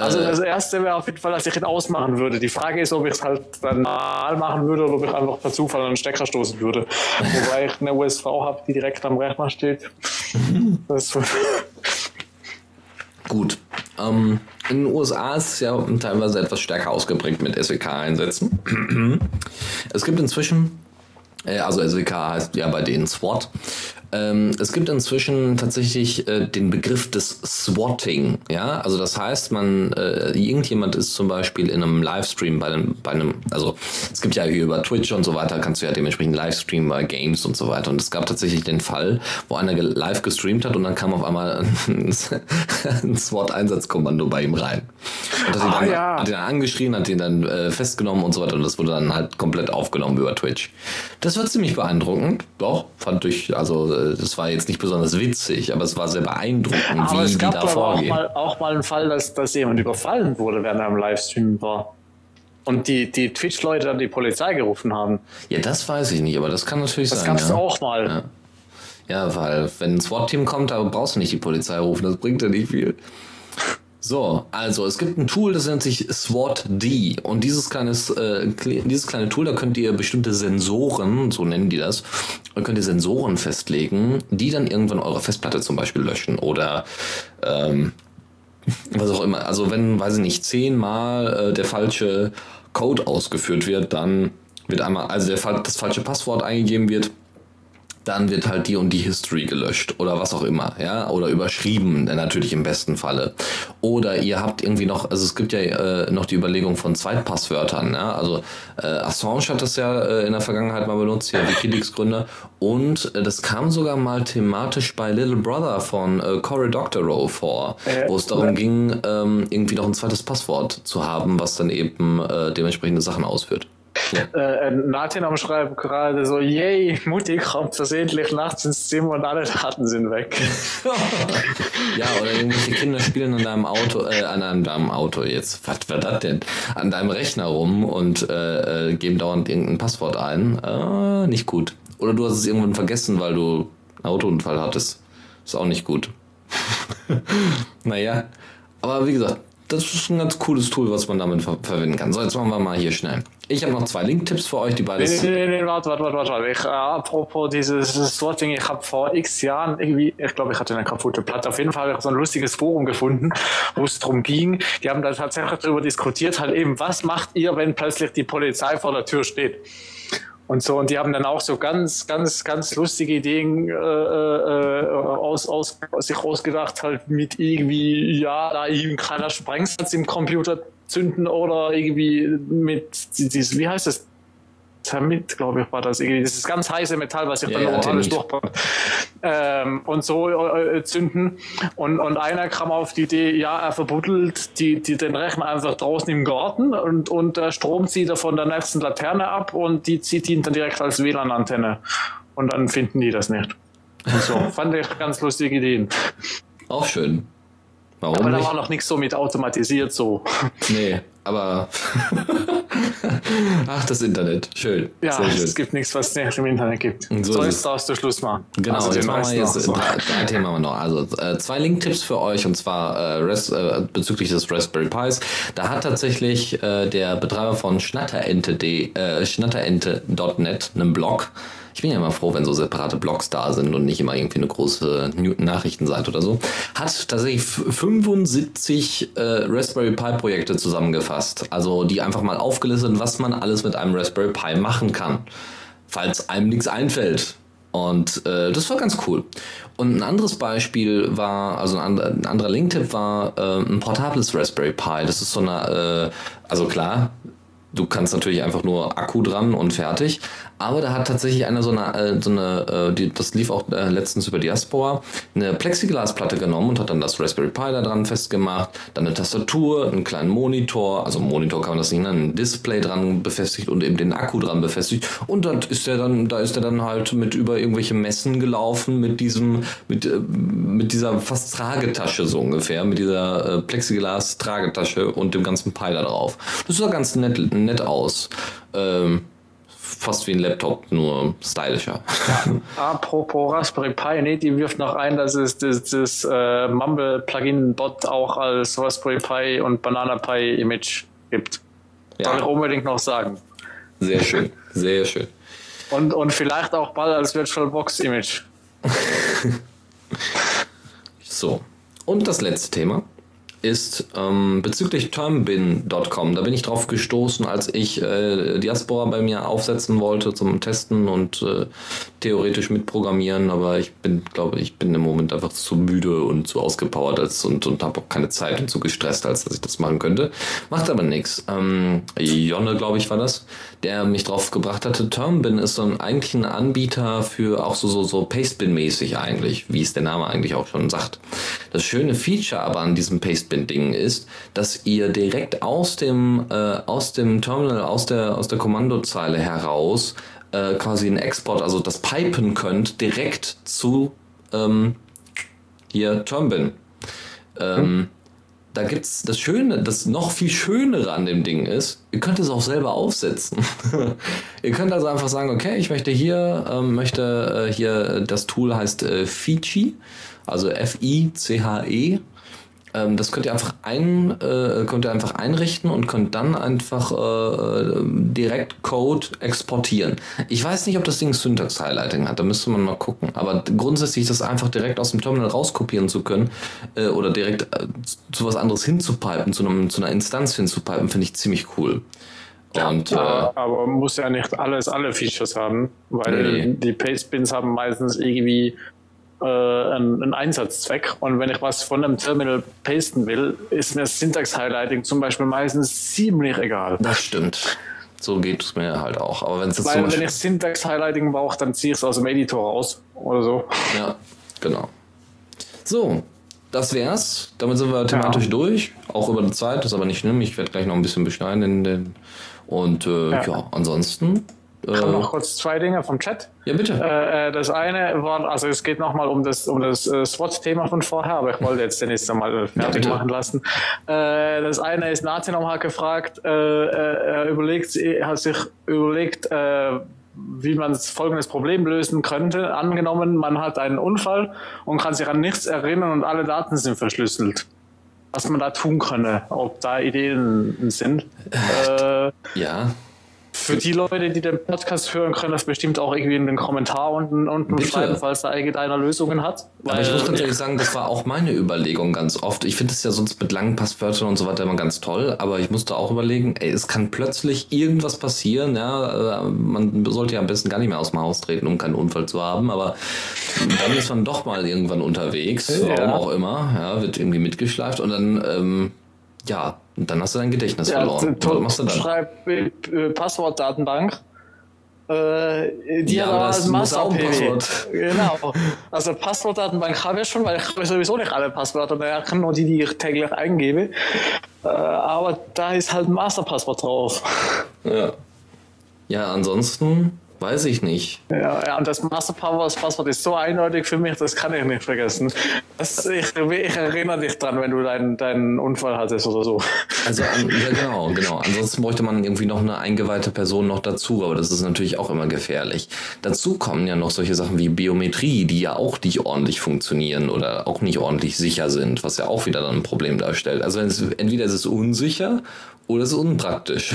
Also Äh, das erste wäre auf jeden Fall, dass ich ihn ausmachen würde. Die Frage ist, ob ich es halt dann normal machen würde oder ob ich einfach per Zufall an den Stecker stoßen würde. Wobei ich eine USV habe, die direkt am Rechner steht. Gut. Ähm, in den USA ist es ja teilweise etwas stärker ausgeprägt mit SWK-Einsätzen. es gibt inzwischen, äh, also SWK heißt ja bei denen SWAT, ähm, es gibt inzwischen tatsächlich äh, den Begriff des Swatting. Ja, also das heißt, man, äh, irgendjemand ist zum Beispiel in einem Livestream bei einem, bei einem, also es gibt ja hier über Twitch und so weiter, kannst du ja dementsprechend Livestreamen bei Games und so weiter. Und es gab tatsächlich den Fall, wo einer live gestreamt hat und dann kam auf einmal *laughs* ein, ein SWAT-Einsatzkommando bei ihm rein. Und hat ihn, Ah, dann, ja. hat ihn dann angeschrien, hat ihn dann äh, festgenommen und so weiter. Und das wurde dann halt komplett aufgenommen über Twitch. Das war ziemlich beeindruckend. Doch, fand ich, also das war jetzt nicht besonders witzig, aber es war sehr beeindruckend, aber wie es die gab da glaube ich, auch vorgehen. mal, auch mal einen Fall, dass, dass jemand überfallen wurde, während er im Livestream war. Und die, die Twitch-Leute dann die Polizei gerufen haben. Ja, das weiß ich nicht, aber das kann natürlich Das sein. gab es ja. auch mal. Ja. Ja, weil wenn ein SWAT-Team kommt, da brauchst du nicht die Polizei rufen, das bringt ja nicht viel. So, also es gibt ein Tool, das nennt sich SWAT-D und dieses, kleines, äh, dieses kleine Tool, da könnt ihr bestimmte Sensoren, so nennen die das, da könnt ihr Sensoren festlegen, die dann irgendwann eure Festplatte zum Beispiel löschen oder ähm, was auch immer. Also wenn, weiß ich nicht, zehnmal äh, der falsche Code ausgeführt wird, dann wird einmal, also der, das falsche Passwort eingegeben wird, dann wird halt die und die History gelöscht oder was auch immer, ja, oder überschrieben, natürlich im besten Falle. Oder ihr habt irgendwie noch, also es gibt ja äh, noch die Überlegung von Zweitpasswörtern, ja, also äh, Assange hat das ja äh, in der Vergangenheit mal benutzt, ja, Wikileaks-Gründer, und äh, das kam sogar mal thematisch bei Little Brother von äh, Cory Doctorow vor, Äh, wo es darum ging, ähm, irgendwie noch ein zweites Passwort zu haben, was dann eben äh, dementsprechende Sachen ausführt. *laughs* Äh, Nathan am Schreiben gerade so, yay, Mutti kommt versehentlich nachts ins Zimmer und alle Daten sind weg. *laughs* Ja, oder irgendwelche Kinder spielen an deinem Auto, äh, an einem, deinem Auto jetzt, was war das denn? An deinem Rechner rum und äh, äh, geben dauernd irgendein Passwort ein. Äh, nicht gut. Oder du hast es irgendwann vergessen, weil du einen Autounfall hattest. Ist auch nicht gut. *laughs* naja, aber wie gesagt, das ist ein ganz cooles Tool, was man damit ver verwenden kann. So, jetzt machen wir mal hier schnell. Ich habe noch zwei Link-Tipps für euch, die Nee, beides. nee, nee, nee, warte, warte, warte, warte. Ich, äh, apropos dieses Sorting, ich habe vor x Jahren irgendwie, ich glaube, ich hatte eine kaputte Platte. Auf jeden Fall habe ich so ein lustiges Forum gefunden, *laughs* wo es darum ging. Die haben da tatsächlich darüber diskutiert, halt eben, was macht ihr, wenn plötzlich die Polizei vor der Tür steht? Und so, und die haben dann auch so ganz, ganz, ganz lustige Ideen äh, äh, aus, aus, sich ausgedacht, halt mit irgendwie, ja, da ein kleiner Sprengsatz im Computer zünden oder irgendwie mit dieses, wie heißt das? Thermit, glaube ich, war das irgendwie. Das ist ganz heiße Metall, was sich Ja, dann ja, alles durchbrennt. Ähm, und so äh, zünden. Und, und einer kam auf die Idee, ja, er verbuddelt die, die, den Rechner einfach draußen im Garten und, und der Strom zieht er von der nächsten Laterne ab und die zieht ihn dann direkt als WLAN-Antenne. Und dann finden die das nicht. Und so, *laughs* fand ich ganz lustige Ideen. Auch schön. Warum Aber da war noch nichts so mit automatisiert so. Nee, aber. *laughs* Ach, das Internet. Schön. Ja, schön. es gibt nichts, was es nicht im Internet gibt. So So, ist jetzt darfst du Schluss machen. Genau, Also jetzt machen wir jetzt so. Themen haben wir noch. Also äh, zwei Link-Tipps für euch und zwar äh, Res, äh, bezüglich des Raspberry Pis. Da hat tatsächlich äh, der Betreiber von Schnatterente.de, äh, Schnatterente.net einen Blog. Ich bin ja immer froh, wenn so separate Blogs da sind und nicht immer irgendwie eine große Nachrichtenseite oder so. Hat tatsächlich 75 äh, Raspberry Pi Projekte zusammengefasst. Also die einfach mal aufgelistet, was man alles mit einem Raspberry Pi machen kann. Falls einem nichts einfällt. Und äh, das war ganz cool. Und ein anderes Beispiel war, also ein, ein anderer Link-Tipp war äh, ein portables Raspberry Pi. Das ist so eine, äh, also klar, du kannst natürlich einfach nur Akku dran und fertig. Aber da hat tatsächlich einer so eine, äh, so eine äh, die, das lief auch äh, letztens über Diaspora, eine Plexiglasplatte genommen und hat dann das Raspberry Pi da dran festgemacht, dann eine Tastatur, einen kleinen Monitor, also Monitor kann man das nicht nennen, ein Display dran befestigt und eben den Akku dran befestigt. Und dann ist der dann, da ist er dann halt mit über irgendwelche Messen gelaufen mit diesem, mit, mit dieser fast Tragetasche so ungefähr, mit dieser Plexiglas-Tragetasche und dem ganzen Pi da drauf. Das sah ganz nett, nett aus. Ähm, fast wie ein Laptop, nur stylischer. Ja, *laughs* apropos Raspberry Pi, nee, die wirft noch ein, dass es das, das äh, Mumble-Plugin-Bot auch als Raspberry Pi und Banana Pi Image gibt. Ja. Soll ich unbedingt noch sagen. Sehr schön, sehr schön. Und, und vielleicht auch bald als VirtualBox Image. *laughs* so. Und das letzte Thema ist ähm, bezüglich termbin.com. Da bin ich drauf gestoßen, als ich äh, Diaspora bei mir aufsetzen wollte zum Testen und äh, theoretisch mitprogrammieren, aber ich bin, glaube ich, bin im Moment einfach zu müde und zu ausgepowert als, und, und habe auch keine Zeit und zu gestresst, als dass ich das machen könnte. Macht aber nichts. Ähm, Jonne, glaube ich, war das, der mich drauf gebracht hatte. Termbin ist so ein, eigentlich ein Anbieter für auch so, so, so Pastebin-mäßig eigentlich, wie es der Name eigentlich auch schon sagt. Das schöne Feature aber an diesem Pastebin Textbinding ist, dass ihr direkt aus dem, äh, aus dem Terminal, aus der, aus der Kommandozeile heraus äh, quasi einen Export, also das pipen könnt, direkt zu ähm, hier Termbin. Ähm, hm. Da gibt's das Schöne, das noch viel Schönere an dem Ding ist, ihr könnt es auch selber aufsetzen. *laughs* ihr könnt also einfach sagen, okay, ich möchte hier, ähm, möchte äh, hier, das Tool heißt äh, Fichi, also F-I-C-H-E ähm, das könnt ihr einfach ein, äh, könnt ihr einfach einrichten und könnt dann einfach äh, direkt Code exportieren. Ich weiß nicht, ob das Ding Syntax Highlighting hat, da müsste man mal gucken. Aber grundsätzlich das einfach direkt aus dem Terminal rauskopieren zu können äh, oder direkt äh, zu was anderes hinzupipen, zu, einem, zu einer Instanz hinzupipen, finde ich ziemlich cool. Und, ja, äh, aber man muss ja nicht alles, alle Features haben, weil nee. die Pastebins haben meistens irgendwie äh, einen, einen Einsatzzweck. Und wenn ich was von einem Terminal pasten will, ist mir Syntax-Highlighting zum Beispiel meistens ziemlich egal. Das stimmt. So geht es mir halt auch. Aber wenn's jetzt Weil wenn ich Syntax-Highlighting brauche, dann ziehe ich es aus dem Editor raus oder so. Ja, genau. So, das wär's. Damit sind wir thematisch ja. durch. Auch über die Zeit, das ist aber nicht schlimm. Ich werde gleich noch ein bisschen beschneiden. In den und äh, ja. ja, ansonsten ich habe noch kurz zwei Dinge vom Chat. Ja, bitte. Äh, äh das eine war, also es geht nochmal um das, um das äh, SWOT-Thema von vorher, aber ich wollte jetzt den jetzt nochmal fertig ja, machen lassen. Äh, das eine ist, Nazi nochmal gefragt, äh, er überlegt, er hat sich überlegt, wie man folgendes Problem lösen könnte. Angenommen, man hat einen Unfall und kann sich an nichts erinnern und alle Daten sind verschlüsselt was man da tun könne, ob da Ideen sind. Äh, ja. Für die Leute, die den Podcast hören, können das bestimmt auch irgendwie in den Kommentar unten, unten schreiben, falls da irgendeiner Lösungen hat. Aber ich muss ganz ehrlich sagen, das war auch meine Überlegung ganz oft. Ich finde es ja sonst mit langen Passwörtern und so weiter immer ganz toll, aber ich musste auch überlegen, ey, es kann plötzlich irgendwas passieren, ja, äh, man sollte ja am besten gar nicht mehr aus dem Haus treten, um keinen Unfall zu haben, aber dann ist man doch mal irgendwann unterwegs, ja. warum auch immer, ja, wird irgendwie mitgeschleift und dann, ähm, ja, und dann hast du dein Gedächtnis ja, verloren. Was machst du dann? Schreib äh, Passwortdatenbank. Äh, die ja, aber das muss auch ein Passwort. Genau. Also Passwortdatenbank habe ich schon, weil ich sowieso nicht alle Passwörter merken und die, die ich täglich eingebe. Äh, aber da ist halt ein Masterpasswort drauf. Ja. Ja, ansonsten Weiß ich nicht. Ja, ja und das Master Powers Passwort ist so eindeutig für mich, das kann ich nicht vergessen. Das, ich, ich, erinnere dich dran, wenn du deinen, deinen Unfall hattest oder so. Also, ja, genau, genau. Ansonsten bräuchte man irgendwie noch eine eingeweihte Person noch dazu, aber das ist natürlich auch immer gefährlich. Dazu kommen ja noch solche Sachen wie Biometrie, die ja auch nicht ordentlich funktionieren oder auch nicht ordentlich sicher sind, was ja auch wieder dann ein Problem darstellt. Also, entweder ist es unsicher oder es ist unpraktisch.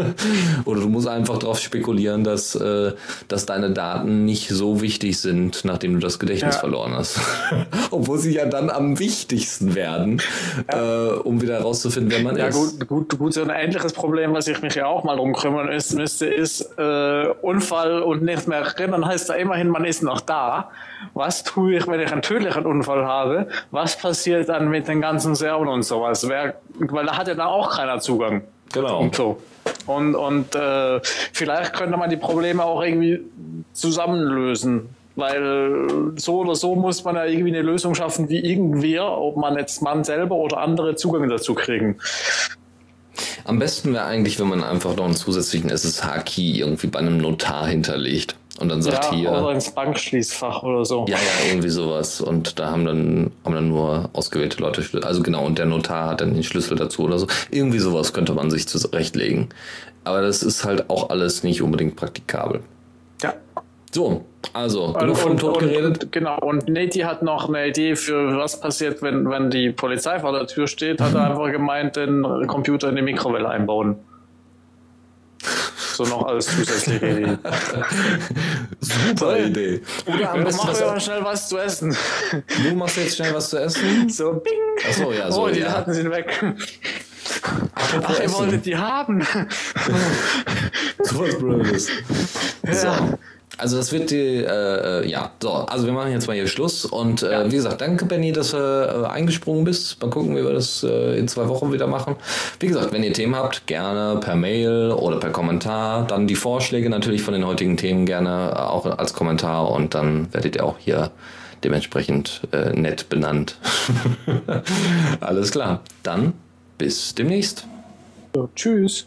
*laughs* oder du musst einfach darauf spekulieren, dass, äh, dass deine Daten nicht so wichtig sind, nachdem du das Gedächtnis ja. verloren hast. *laughs* Obwohl sie ja dann am wichtigsten werden, ja. äh, um wieder herauszufinden, wer man ja, ist. Ja, gut, gut, gut, so ein ähnliches Problem, was ich mich ja auch mal drum kümmern ist, müsste, ist äh, Unfall und nicht mehr erinnern, heißt da immerhin, man ist noch da. Was tue ich, wenn ich einen tödlichen Unfall habe? Was passiert dann mit den ganzen Servern und sowas? Wer, weil da hat ja dann auch keiner Zugang. Genau. Und so. Und, und äh, vielleicht könnte man die Probleme auch irgendwie zusammenlösen. Weil so oder so muss man ja irgendwie eine Lösung schaffen, wie irgendwer, ob man jetzt man selber oder andere Zugang dazu kriegen. Am besten wäre eigentlich, wenn man einfach noch einen zusätzlichen SSH-Key irgendwie bei einem Notar hinterlegt. Und dann sagt ja, hier. Oder ins Bankschließfach oder so. Ja, ja, irgendwie sowas. Und da haben dann, haben dann nur ausgewählte Leute Schlüssel. Also genau, und der Notar hat dann den Schlüssel dazu oder so. Irgendwie sowas könnte man sich zurechtlegen. Aber das ist halt auch alles nicht unbedingt praktikabel. Ja. So, also, genug vom Tod geredet. Und, genau, und Neti hat noch eine Idee für was passiert, wenn, wenn die Polizei vor der Tür steht, hat er *laughs* einfach gemeint, den Computer in die Mikrowelle einbauen. So noch als zusätzliche Idee. *laughs* Super Idee. Oder am besten mach mir schnell was zu essen. Du machst jetzt schnell was zu essen? So, bing. Achso, ja, so. Oh, die ja. hatten sie weg. Ach, ihr wolltet die haben. so was Blödes. Ja. So. Also das wird die, äh, ja, so, also wir machen jetzt mal hier Schluss und äh, wie gesagt, danke Benny, dass du äh, eingesprungen bist. Mal gucken, wie wir das äh, in zwei Wochen wieder machen. Wie gesagt, wenn ihr Themen habt, gerne per Mail oder per Kommentar. Dann die Vorschläge natürlich von den heutigen Themen gerne auch als Kommentar und dann werdet ihr auch hier dementsprechend äh, nett benannt. *laughs* Alles klar, dann bis demnächst. So, tschüss.